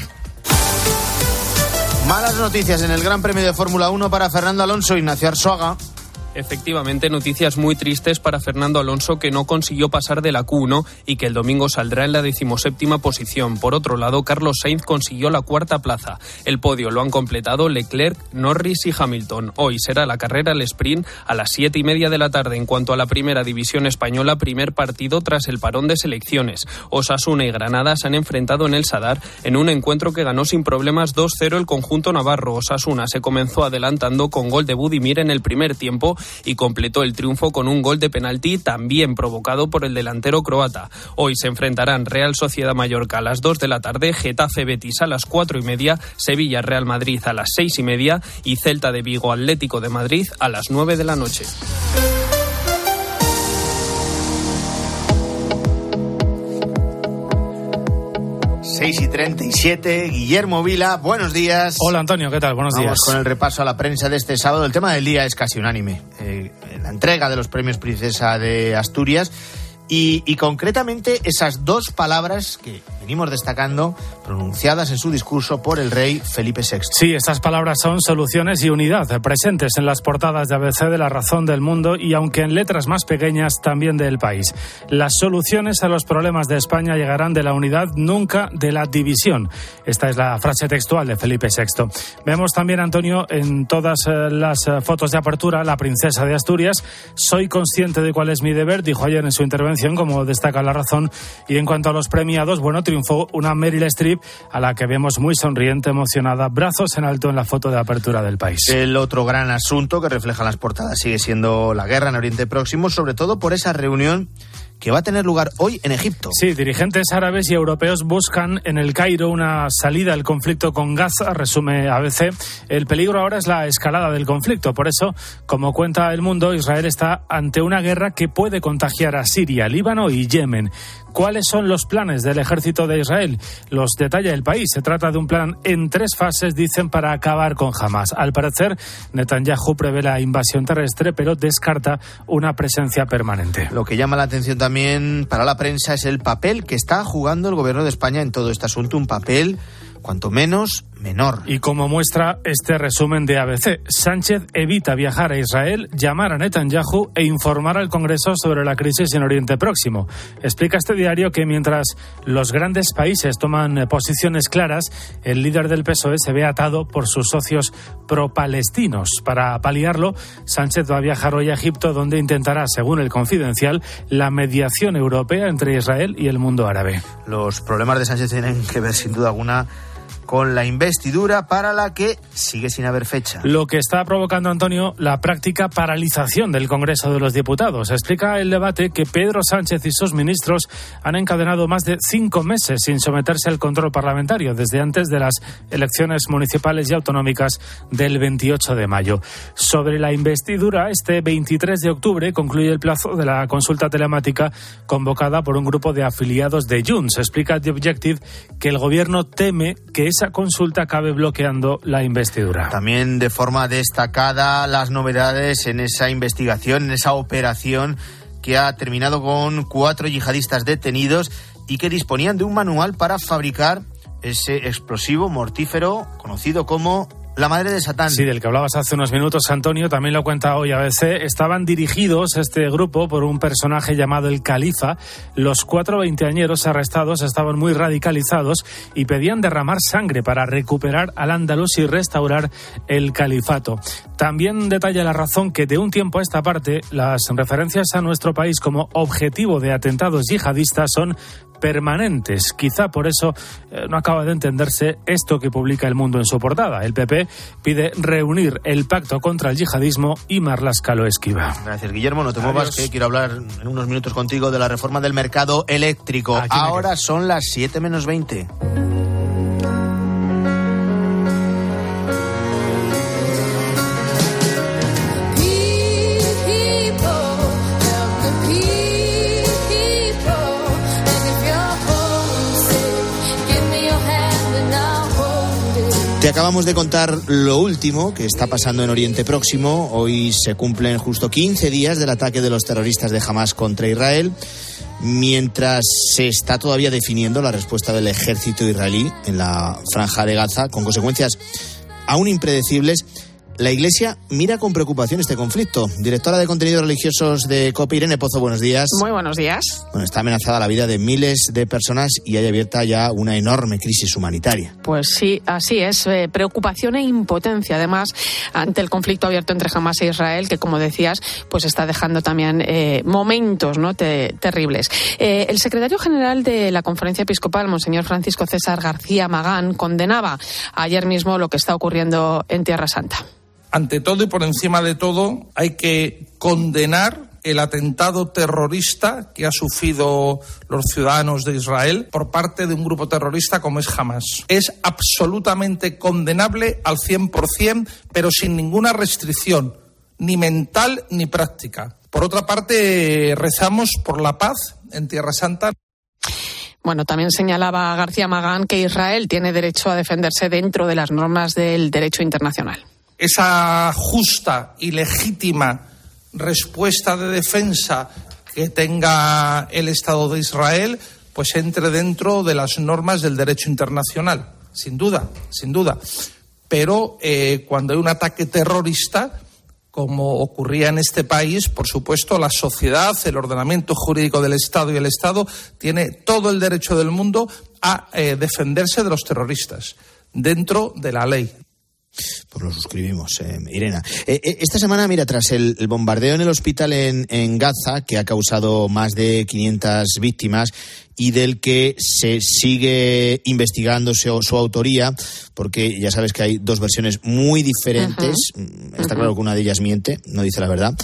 Malas noticias en el Gran Premio de Fórmula 1 para Fernando Alonso y Ignacio Arzuaga. Efectivamente, noticias muy tristes para Fernando Alonso que no consiguió pasar de la Q1 y que el domingo saldrá en la decimoséptima posición. Por otro lado, Carlos Sainz consiguió la cuarta plaza. El podio lo han completado Leclerc, Norris y Hamilton. Hoy será la carrera el sprint a las siete y media de la tarde. En cuanto a la primera división española, primer partido tras el parón de selecciones. Osasuna y Granada se han enfrentado en el Sadar en un encuentro que ganó sin problemas 2-0 el conjunto navarro. Osasuna se comenzó adelantando con gol de Budimir en el primer tiempo y completó el triunfo con un gol de penalti también provocado por el delantero croata. Hoy se enfrentarán Real Sociedad Mallorca a las 2 de la tarde, Getafe Betis a las 4 y media, Sevilla Real Madrid a las 6 y media y Celta de Vigo Atlético de Madrid a las 9 de la noche. 6 y 37, Guillermo Vila, buenos días. Hola Antonio, ¿qué tal? Buenos Vamos días. con el repaso a la prensa de este sábado. El tema del día es casi unánime. Eh, la entrega de los premios Princesa de Asturias y, y, concretamente esas dos palabras que venimos destacando pronunciadas en su discurso por el rey Felipe VI. Sí, estas palabras son soluciones y unidad, presentes en las portadas de ABC de La Razón del Mundo y aunque en letras más pequeñas también del país. Las soluciones a los problemas de España llegarán de la unidad, nunca de la división. Esta es la frase textual de Felipe VI. Vemos también, Antonio, en todas las fotos de apertura, la princesa de Asturias. Soy consciente de cuál es mi deber, dijo ayer en su intervención como destaca la razón. Y en cuanto a los premiados, bueno, triunfó una Meryl Streep a la que vemos muy sonriente, emocionada, brazos en alto en la foto de apertura del país. El otro gran asunto que reflejan las portadas sigue siendo la guerra en Oriente Próximo, sobre todo por esa reunión que va a tener lugar hoy en Egipto. Sí, dirigentes árabes y europeos buscan en el Cairo una salida al conflicto con Gaza, resume ABC. El peligro ahora es la escalada del conflicto. Por eso, como cuenta el mundo, Israel está ante una guerra que puede contagiar a Siria, Líbano y Yemen. ¿Cuáles son los planes del ejército de Israel? Los detalla el país. Se trata de un plan en tres fases, dicen, para acabar con Hamas. Al parecer, Netanyahu prevé la invasión terrestre, pero descarta una presencia permanente. Lo que llama la atención también para la prensa es el papel que está jugando el gobierno de España en todo este asunto. Un papel cuanto menos menor. Y como muestra este resumen de ABC, Sánchez evita viajar a Israel, llamar a Netanyahu e informar al Congreso sobre la crisis en Oriente Próximo. Explica este diario que mientras los grandes países toman posiciones claras, el líder del PSOE se ve atado por sus socios pro-palestinos. Para paliarlo, Sánchez va a viajar hoy a Egipto, donde intentará, según el confidencial, la mediación europea entre Israel y el mundo árabe. Los problemas de Sánchez tienen que ver, sin duda alguna, con la investidura para la que sigue sin haber fecha. Lo que está provocando, Antonio, la práctica paralización del Congreso de los Diputados. Explica el debate que Pedro Sánchez y sus ministros han encadenado más de cinco meses sin someterse al control parlamentario desde antes de las elecciones municipales y autonómicas del 28 de mayo. Sobre la investidura, este 23 de octubre concluye el plazo de la consulta telemática convocada por un grupo de afiliados de Junts. Explica The Objective que el gobierno teme que esa consulta acabe bloqueando la investidura. También de forma destacada las novedades en esa investigación, en esa operación que ha terminado con cuatro yihadistas detenidos y que disponían de un manual para fabricar ese explosivo mortífero conocido como la madre de Satán. Sí, del que hablabas hace unos minutos, Antonio, también lo cuenta hoy ABC. Estaban dirigidos este grupo por un personaje llamado el Califa. Los cuatro veinteañeros arrestados estaban muy radicalizados y pedían derramar sangre para recuperar al Andalus y restaurar el califato. También detalla la razón que de un tiempo a esta parte las referencias a nuestro país como objetivo de atentados yihadistas son permanentes. Quizá por eso eh, no acaba de entenderse esto que publica El Mundo en su portada. El PP pide reunir el pacto contra el yihadismo y Marlasca lo esquiva. Gracias, Guillermo. No te muevas, que quiero hablar en unos minutos contigo de la reforma del mercado eléctrico. Ahora son las 7 menos 20. Acabamos de contar lo último que está pasando en Oriente Próximo. Hoy se cumplen justo 15 días del ataque de los terroristas de Hamas contra Israel, mientras se está todavía definiendo la respuesta del ejército israelí en la franja de Gaza, con consecuencias aún impredecibles la Iglesia mira con preocupación este conflicto. Directora de contenidos religiosos de COPE, Irene Pozo, buenos días. Muy buenos días. Bueno, está amenazada la vida de miles de personas y hay abierta ya una enorme crisis humanitaria. Pues sí, así es. Eh, preocupación e impotencia, además, ante el conflicto abierto entre Hamas e Israel, que, como decías, pues está dejando también eh, momentos ¿no? terribles. Eh, el secretario general de la Conferencia Episcopal, Monseñor Francisco César García Magán, condenaba ayer mismo lo que está ocurriendo en Tierra Santa ante todo y por encima de todo, hay que condenar el atentado terrorista que ha sufrido los ciudadanos de Israel por parte de un grupo terrorista como es Hamas. Es absolutamente condenable al 100%, pero sin ninguna restricción, ni mental ni práctica. Por otra parte, rezamos por la paz en Tierra Santa. Bueno, también señalaba García Magán que Israel tiene derecho a defenderse dentro de las normas del derecho internacional esa justa y legítima respuesta de defensa que tenga el Estado de Israel, pues entre dentro de las normas del derecho internacional, sin duda, sin duda. Pero eh, cuando hay un ataque terrorista, como ocurría en este país, por supuesto, la sociedad, el ordenamiento jurídico del Estado y el Estado tiene todo el derecho del mundo a eh, defenderse de los terroristas dentro de la ley. Pues lo suscribimos, eh, Irena. Eh, eh, esta semana, mira, tras el, bombardeo en el hospital en, en, Gaza, que ha causado más de 500 víctimas y del que se sigue investigando su, su autoría, porque ya sabes que hay dos versiones muy diferentes. Está claro que una de ellas miente, no dice la verdad.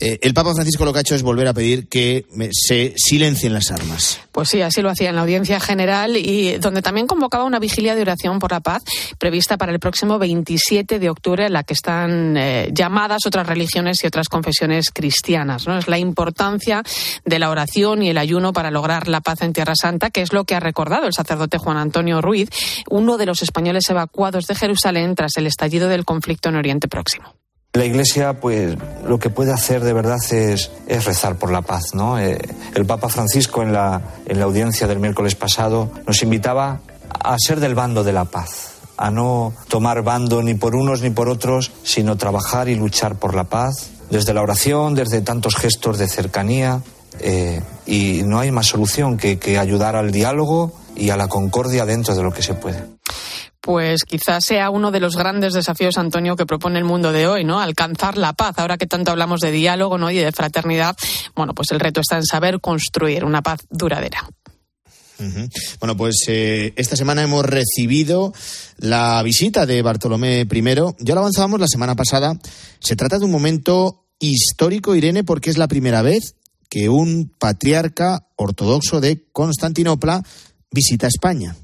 Eh, el Papa Francisco lo que ha hecho es volver a pedir que se silencien las armas. Pues sí, así lo hacía en la audiencia general y donde también convocaba una vigilia de oración por la paz prevista para el próximo 27 de octubre, en la que están eh, llamadas otras religiones y otras confesiones cristianas. ¿no? Es la importancia de la oración y el ayuno para lograr la paz en Tierra Santa, que es lo que ha recordado el sacerdote Juan Antonio Ruiz, uno de los españoles evacuados de Jerusalén tras el estallido del conflicto en Oriente Próximo. La Iglesia, pues, lo que puede hacer de verdad es, rezar por la paz, ¿no? Eh, el Papa Francisco en la, en la audiencia del miércoles pasado nos invitaba a ser del bando de la paz. a no tomar bando ni por unos ni por otros, sino trabajar y luchar por la paz, desde la oración, desde tantos gestos de cercanía. Eh, y no hay más solución que ayudar al diálogo y a la concordia dentro de lo que se puede pues quizás sea uno de los grandes desafíos, Antonio, que propone el mundo de hoy, ¿no? Alcanzar la paz. Ahora que tanto hablamos de diálogo, ¿no? Y de fraternidad, bueno, pues el reto está en saber construir una paz duradera. Bueno, pues eh, esta semana hemos recibido la visita de Bartolomé I. Ya lo avanzábamos la semana pasada. Se trata de un momento histórico, Irene, porque es la primera vez que un patriarca ortodoxo de Constantinopla visita España.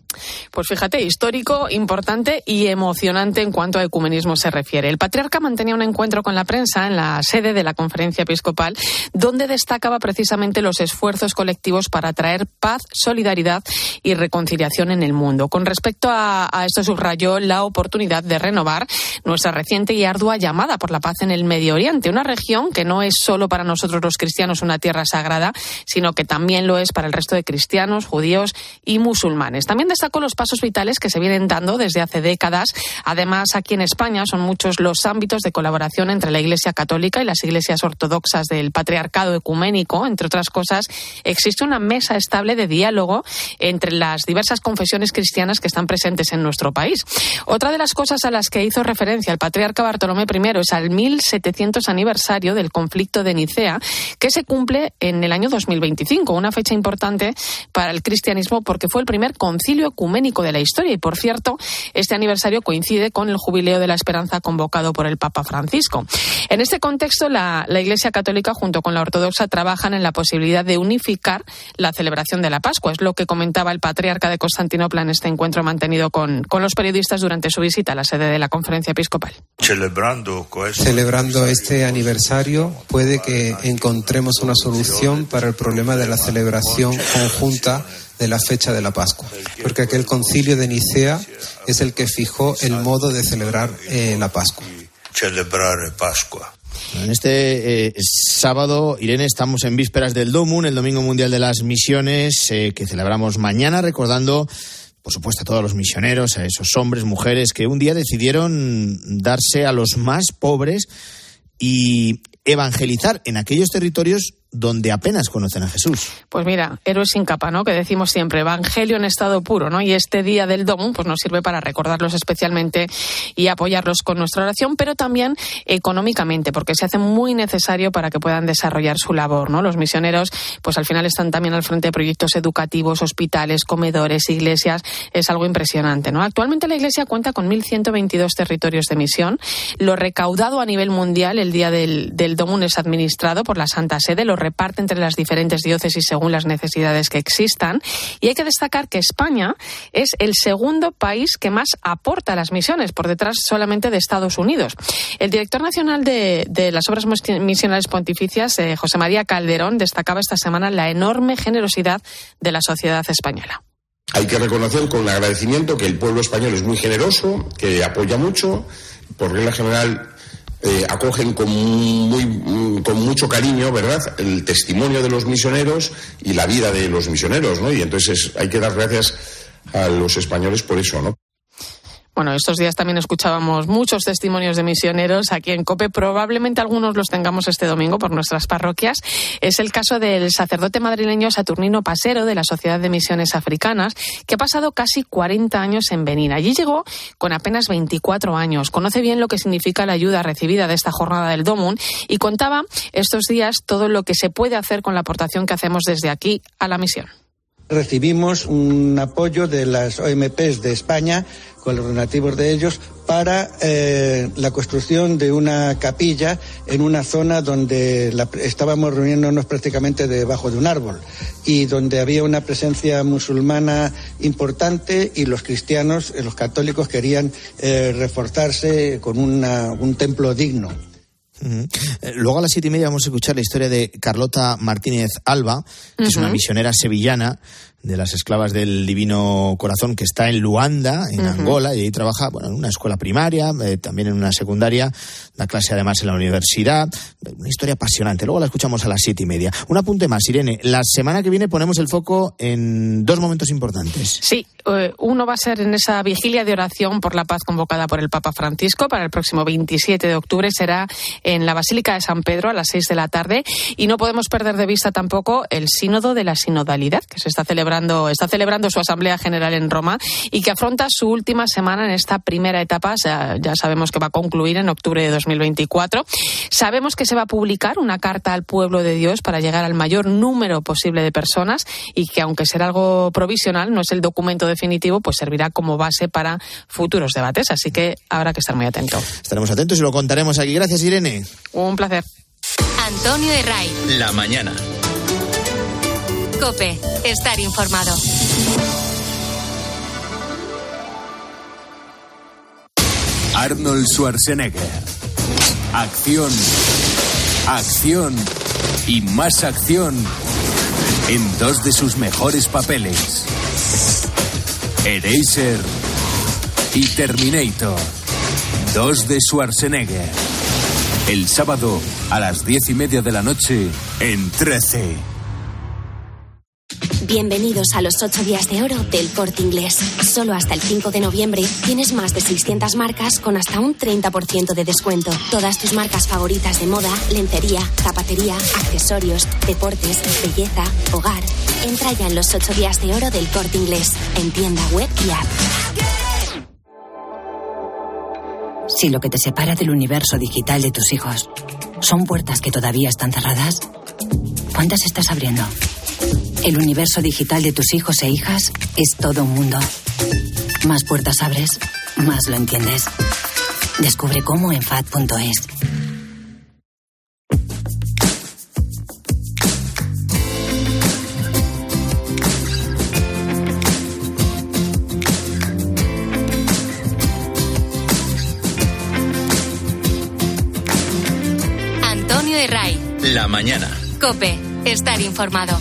Pues fíjate, histórico, importante y emocionante en cuanto a ecumenismo se refiere. El patriarca mantenía un encuentro con la prensa en la sede de la conferencia episcopal, donde destacaba precisamente los esfuerzos colectivos para traer paz, solidaridad y reconciliación en el mundo. Con respecto a, esto, subrayó la oportunidad de renovar nuestra reciente y ardua llamada por la paz en el Medio Oriente, una región que no es solo para nosotros los cristianos una tierra sagrada, sino que también lo es para el resto de cristianos, judíos y musulmanes. También con los pasos vitales que se vienen dando desde hace décadas. Además, aquí en España son muchos los ámbitos de colaboración entre la Iglesia Católica y las iglesias ortodoxas del Patriarcado Ecuménico. Entre otras cosas, existe una mesa estable de diálogo entre las diversas confesiones cristianas que están presentes en nuestro país. Otra de las cosas a las que hizo referencia el patriarca Bartolomé I es al 1700 aniversario del conflicto de Nicea, que se cumple en el año 2025, una fecha importante para el cristianismo porque fue el primer concilio ecuménico de la historia. Y por cierto, este aniversario coincide con el jubileo de la esperanza convocado por el Papa Francisco. En este contexto, la, Iglesia Católica junto con la Ortodoxa trabajan en la posibilidad de unificar la celebración de la Pascua. Es lo que comentaba el patriarca de Constantinopla en este encuentro mantenido con, con los periodistas durante su visita a la sede de la conferencia episcopal. Celebrando este aniversario, puede que encontremos una solución para el problema de la celebración conjunta de la fecha de la Pascua, porque aquel concilio de Nicea es el que fijó el modo de celebrar eh, la Pascua. Celebrar Pascua. En este eh, sábado, Irene, estamos en vísperas del DOMUN, el Domingo Mundial de las Misiones, eh, que celebramos mañana, recordando, por supuesto, a todos los misioneros, a esos hombres, mujeres que un día decidieron darse a los más pobres y evangelizar en aquellos territorios donde apenas conocen a Jesús. Pues mira, héroes sin capa, ¿no? Que decimos siempre, evangelio en estado puro, ¿no? Y este día del Domum, pues nos sirve para recordarlos especialmente y apoyarlos con nuestra oración, pero también económicamente, porque se hace muy necesario para que puedan desarrollar su labor, ¿no? Los misioneros, pues al final están también al frente de proyectos educativos, hospitales, comedores, iglesias, es algo impresionante, ¿no? Actualmente la iglesia cuenta con 1.122 territorios de misión. Lo recaudado a nivel mundial el día del, del es administrado por la Santa Sede, lo reparte entre las diferentes diócesis según las necesidades que existan. Y hay que destacar que España es el segundo país que más aporta las misiones, por detrás solamente de Estados Unidos. El director nacional de, las obras misionales pontificias, eh, José María Calderón, destacaba esta semana la enorme generosidad de la sociedad española. Hay que reconocer con agradecimiento que el pueblo español es muy generoso, que apoya mucho. Por regla general, eh, acogen con, muy, con mucho cariño, ¿verdad?, el testimonio de los misioneros y la vida de los misioneros, ¿no? Y entonces hay que dar gracias a los españoles por eso, ¿no? Bueno, estos días también escuchábamos muchos testimonios de misioneros aquí en COPE. Probablemente algunos los tengamos este domingo por nuestras parroquias. Es el caso del sacerdote madrileño Saturnino Pasero de la Sociedad de Misiones Africanas, que ha pasado casi 40 años en Benín. Allí llegó con apenas 24 años. Conoce bien lo que significa la ayuda recibida de esta jornada del DOMUN y contaba estos días todo lo que se puede hacer con la aportación que hacemos desde aquí a la misión. Recibimos un apoyo de las OMPs de España con los donativos de ellos para eh, la construcción de una capilla en una zona donde estábamos reuniéndonos prácticamente debajo de un árbol y donde había una presencia musulmana importante y los cristianos, eh, los católicos querían eh, reforzarse con un templo digno. Luego a las siete y media vamos a escuchar la historia de Carlota Martínez Alba, que es una misionera sevillana de las esclavas del Divino Corazón, que está en Luanda, en Angola, y ahí trabaja bueno, en una escuela primaria, eh, también en una secundaria, da clase además en la universidad. Una historia apasionante. Luego la escuchamos a las siete y media. Un apunte más, Irene. La semana que viene ponemos el foco en dos momentos importantes. Sí, eh, uno va a ser en esa vigilia de oración por la paz convocada por el Papa Francisco para el próximo 27 de octubre. Será en la Basílica de San Pedro a las seis de la tarde. Y no podemos perder de vista tampoco el Sínodo de la Sinodalidad, que se está celebrando, está celebrando su Asamblea General en Roma y que afronta su última semana en esta primera etapa. Ya, ya sabemos que va a concluir en octubre de 2024. Sabemos que se va a publicar una carta al pueblo de Dios para llegar al mayor número posible de personas y que, aunque será algo provisional, no es el documento definitivo, pues servirá como base para futuros debates. Así que habrá que estar muy atento. Estaremos atentos y lo contaremos aquí. Gracias, Irene. Un placer. Antonio Herray. La mañana. Cope, estar informado. Arnold Schwarzenegger. Acción, acción y más acción en dos de sus mejores papeles. Eraser y Terminator. Dos de Schwarzenegger. El sábado a las diez y media de la noche en 13. Bienvenidos a los 8 días de oro del corte inglés. Solo hasta el 5 de noviembre tienes más de 600 marcas con hasta un 30% de descuento. Todas tus marcas favoritas de moda, lencería, zapatería, accesorios, deportes, belleza, hogar. Entra ya en los 8 días de oro del corte inglés, en tienda web y app. Si lo que te separa del universo digital de tus hijos son puertas que todavía están cerradas, ¿cuántas estás abriendo? El universo digital de tus hijos e hijas es todo un mundo. Más puertas abres, más lo entiendes. Descubre cómo en FAD.es. Antonio Herray. La mañana. Cope, estar informado.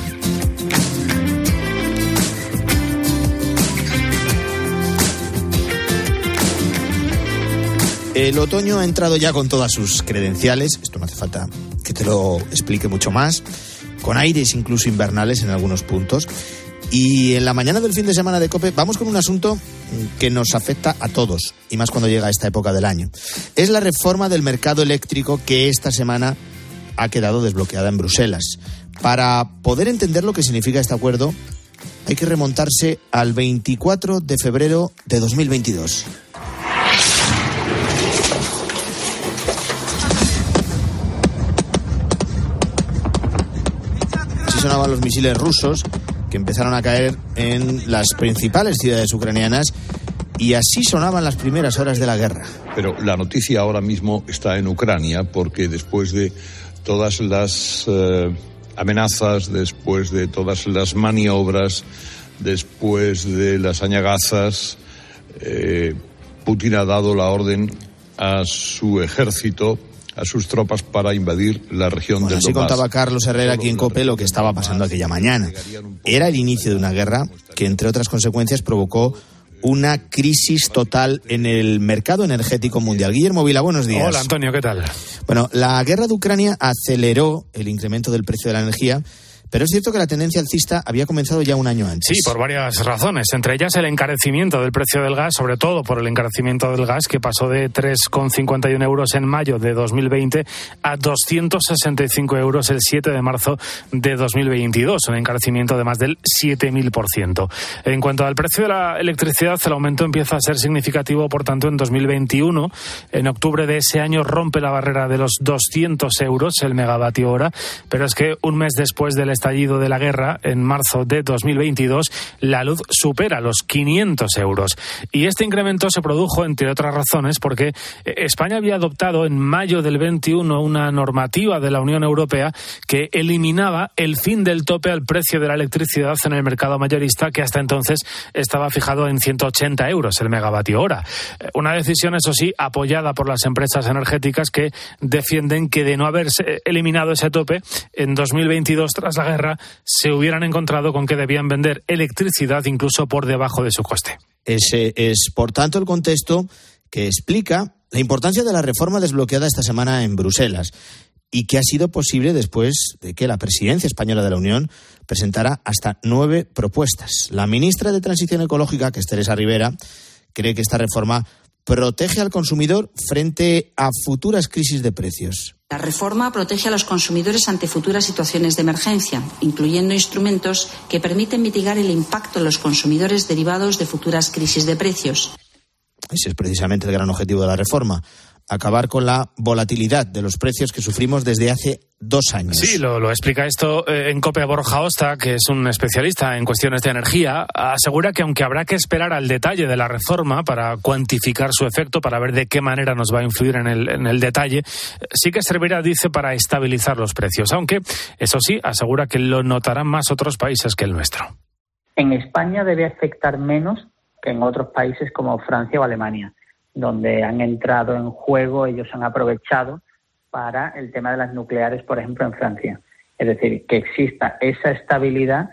El otoño ha entrado ya con todas sus credenciales, esto no hace falta que te lo explique mucho más, con aires incluso invernales en algunos puntos. Y en la mañana del fin de semana de COPE vamos con un asunto que nos afecta a todos, y más cuando llega esta época del año. Es la reforma del mercado eléctrico que esta semana ha quedado desbloqueada en Bruselas. Para poder entender lo que significa este acuerdo, hay que remontarse al 24 de febrero de 2022. Sonaban los misiles rusos que empezaron a caer en las principales ciudades ucranianas y así sonaban las primeras horas de la guerra. Pero la noticia ahora mismo está en Ucrania porque después de todas las eh, amenazas, después de todas las maniobras, después de las añagazas, eh, Putin ha dado la orden a su ejército a sus tropas para invadir la región Bueno, del así Donbass. contaba Carlos Herrera aquí en COPE lo que estaba pasando aquella mañana. Era el inicio de una guerra que, entre otras consecuencias, provocó una crisis total en el mercado energético mundial. Guillermo Vila, buenos días. Hola, Antonio, ¿qué tal? Bueno, la guerra de Ucrania aceleró el incremento del precio de la energía, pero es cierto que la tendencia alcista había comenzado ya un año antes. Sí, por varias razones, entre ellas el encarecimiento del precio del gas, sobre todo por el encarecimiento del gas que pasó de 3,51 euros en mayo de 2020 a 265 euros el 7 de marzo de 2022, un encarecimiento de más del 7.000%. En cuanto al precio de la electricidad, el aumento empieza a ser significativo, por tanto, en 2021. En octubre de ese año rompe la barrera de los 200 euros el megavatio hora, pero es que un mes después del estallido de la guerra, en marzo de 2022, la luz supera los 500 euros. Y este incremento se produjo, entre otras razones, porque España había adoptado en mayo del 21 una normativa de la Unión Europea que eliminaba el fin del tope al precio de la electricidad en el mercado mayorista, que hasta entonces estaba fijado en 180 euros el megavatio hora. Una decisión, eso sí, apoyada por las empresas energéticas que defienden que de no haberse eliminado ese tope, en 2022, tras la guerra se hubieran encontrado con que debían vender electricidad incluso por debajo de su coste. Ese es, por tanto, el contexto que explica la importancia de la reforma desbloqueada esta semana en Bruselas y que ha sido posible después de que la presidencia española de la Unión presentara hasta nueve propuestas. La ministra de Transición Ecológica, que es Teresa Rivera, cree que esta reforma protege al consumidor frente a futuras crisis de precios. La reforma protege a los consumidores ante futuras situaciones de emergencia, incluyendo instrumentos que permiten mitigar el impacto en los consumidores derivados de futuras crisis de precios. Ese es precisamente el gran objetivo de la reforma acabar con la volatilidad de los precios que sufrimos desde hace dos años. Sí, lo, explica esto eh, en Copia Borja Osta, que es un especialista en cuestiones de energía. Asegura que aunque habrá que esperar al detalle de la reforma para cuantificar su efecto, para ver de qué manera nos va a influir en el, en el detalle, sí que servirá, dice, para estabilizar los precios. Aunque, eso sí, asegura que lo notarán más otros países que el nuestro. En España debe afectar menos que en otros países como Francia o Alemania donde han entrado en juego, ellos han aprovechado para el tema de las nucleares, por ejemplo, en Francia. Es decir, que exista esa estabilidad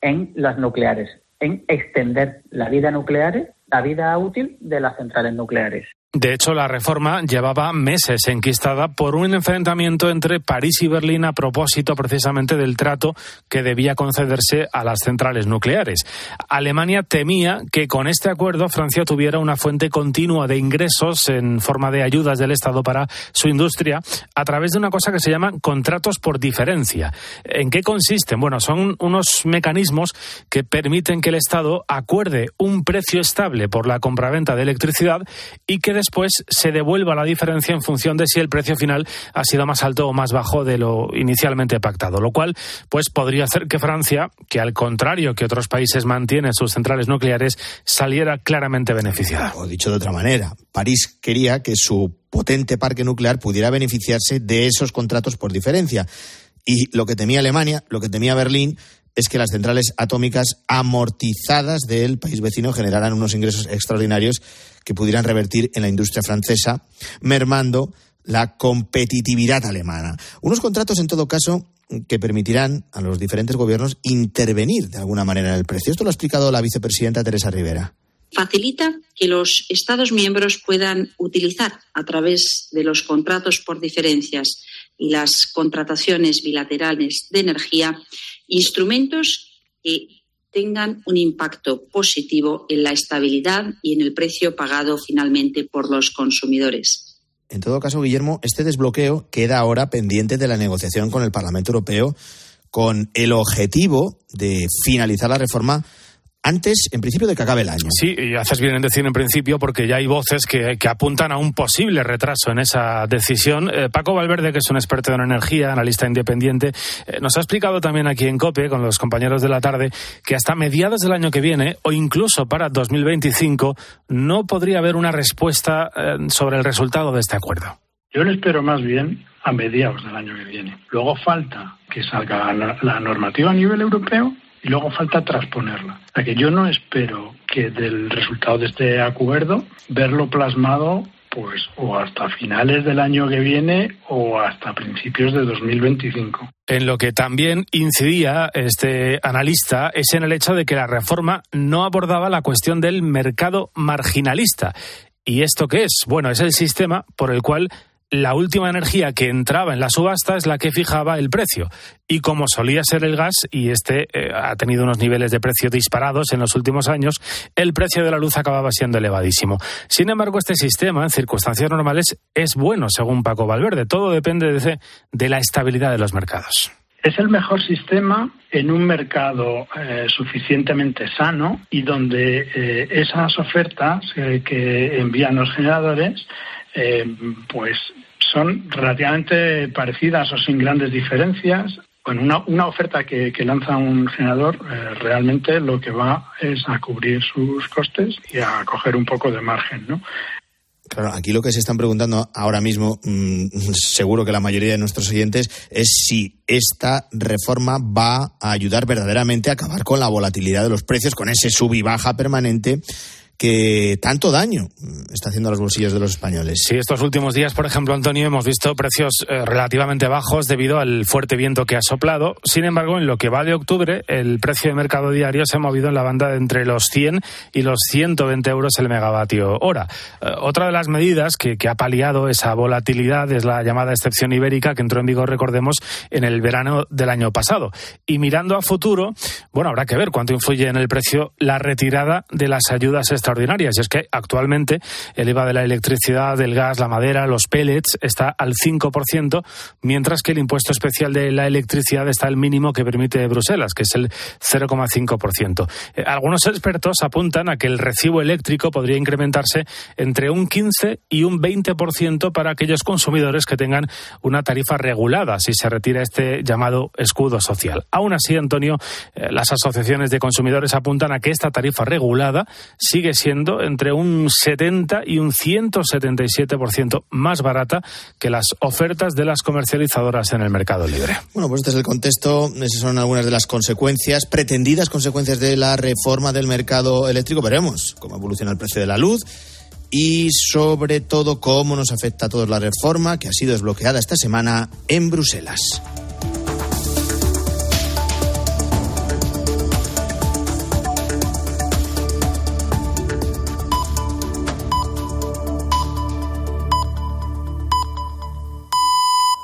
en las nucleares, en extender la vida nuclear, la vida útil de las centrales nucleares. De hecho, la reforma llevaba meses enquistada por un enfrentamiento entre París y Berlín a propósito precisamente del trato que debía concederse a las centrales nucleares. Alemania temía que con este acuerdo Francia tuviera una fuente continua de ingresos en forma de ayudas del Estado para su industria a través de una cosa que se llaman contratos por diferencia. ¿En qué consisten? Bueno, son unos mecanismos que permiten que el Estado acuerde un precio estable por la compraventa de electricidad y que después se devuelva la diferencia en función de si el precio final ha sido más alto o más bajo de lo inicialmente pactado, lo cual pues podría hacer que Francia, que al contrario que otros países mantienen sus centrales nucleares, saliera claramente beneficiada. O dicho de otra manera, París quería que su potente parque nuclear pudiera beneficiarse de esos contratos por diferencia. Y lo que temía Alemania, lo que temía Berlín, es que las centrales atómicas amortizadas del país vecino generaran unos ingresos extraordinarios que pudieran revertir en la industria francesa, mermando la competitividad alemana. Unos contratos, en todo caso, que permitirán a los diferentes gobiernos intervenir de alguna manera en el precio. Esto lo ha explicado la vicepresidenta Teresa Rivera. Facilita que los Estados miembros puedan utilizar a través de los contratos por diferencias y las contrataciones bilaterales de energía instrumentos que tengan un impacto positivo en la estabilidad y en el precio pagado finalmente por los consumidores. En todo caso, Guillermo, este desbloqueo queda ahora pendiente de la negociación con el Parlamento Europeo con el objetivo de finalizar la reforma antes, en principio, de que acabe el año. Sí, y haces bien en decir en principio porque ya hay voces que, apuntan a un posible retraso en esa decisión. Eh, Paco Valverde, que es un experto en energía, analista independiente, eh, nos ha explicado también aquí en COPE, con los compañeros de la tarde, que hasta mediados del año que viene, o incluso para 2025, no podría haber una respuesta eh, sobre el resultado de este acuerdo. Yo lo espero más bien a mediados del año que viene. Luego falta que salga la normativa a nivel europeo y luego falta transponerla. O sea que yo no espero que del resultado de este acuerdo verlo plasmado pues o hasta finales del año que viene o hasta principios de 2025. En lo que también incidía este analista es en el hecho de que la reforma no abordaba la cuestión del mercado marginalista. ¿Y esto qué es? Bueno, es el sistema por el cual la última energía que entraba en la subasta es la que fijaba el precio. Y como solía ser el gas, y este eh, ha tenido unos niveles de precio disparados en los últimos años, el precio de la luz acababa siendo elevadísimo. Sin embargo, este sistema, en circunstancias normales, es bueno, según Paco Valverde. Todo depende de, de la estabilidad de los mercados. Es el mejor sistema en un mercado eh, suficientemente sano y donde eh, esas ofertas que envían los generadores pues son relativamente parecidas o sin grandes diferencias. Bueno, una, una oferta que, lanza un generador eh, realmente lo que va es a cubrir sus costes y a coger un poco de margen, ¿no? Claro, aquí lo que se están preguntando ahora mismo, mm, seguro que la mayoría de nuestros oyentes, es si esta reforma va a ayudar verdaderamente a acabar con la volatilidad de los precios, con ese sub y baja permanente que tanto daño está haciendo a los bolsillos de los españoles. Sí, estos últimos días, por ejemplo, Antonio, hemos visto precios eh, relativamente bajos debido al fuerte viento que ha soplado. Sin embargo, en lo que va de octubre, el precio de mercado diario se ha movido en la banda de entre los 100 y los 120 euros el megavatio hora. Eh, otra de las medidas que, que ha paliado esa volatilidad es la llamada excepción ibérica que entró en vigor, recordemos, en el verano del año pasado. Y mirando a futuro, bueno, habrá que ver cuánto influye en el precio la retirada de las ayudas extraordinarias. Y es que actualmente el IVA de la electricidad, del gas, la madera, los pellets está al 5%, mientras que el impuesto especial de la electricidad está al mínimo que permite Bruselas, que es el 0,5%. Eh, algunos expertos apuntan a que el recibo eléctrico podría incrementarse entre un 15 y un 20% para aquellos consumidores que tengan una tarifa regulada si se retira este llamado escudo social. Aún así, Antonio, eh, las asociaciones de consumidores apuntan a que esta tarifa regulada siendo entre un 70 y un 177% más barata que las ofertas de las comercializadoras en el mercado libre. Bueno, pues este es el contexto, esas son algunas de las consecuencias, pretendidas consecuencias de la reforma del mercado eléctrico. Veremos cómo evoluciona el precio de la luz y sobre todo cómo nos afecta a todos la reforma que ha sido desbloqueada esta semana en Bruselas.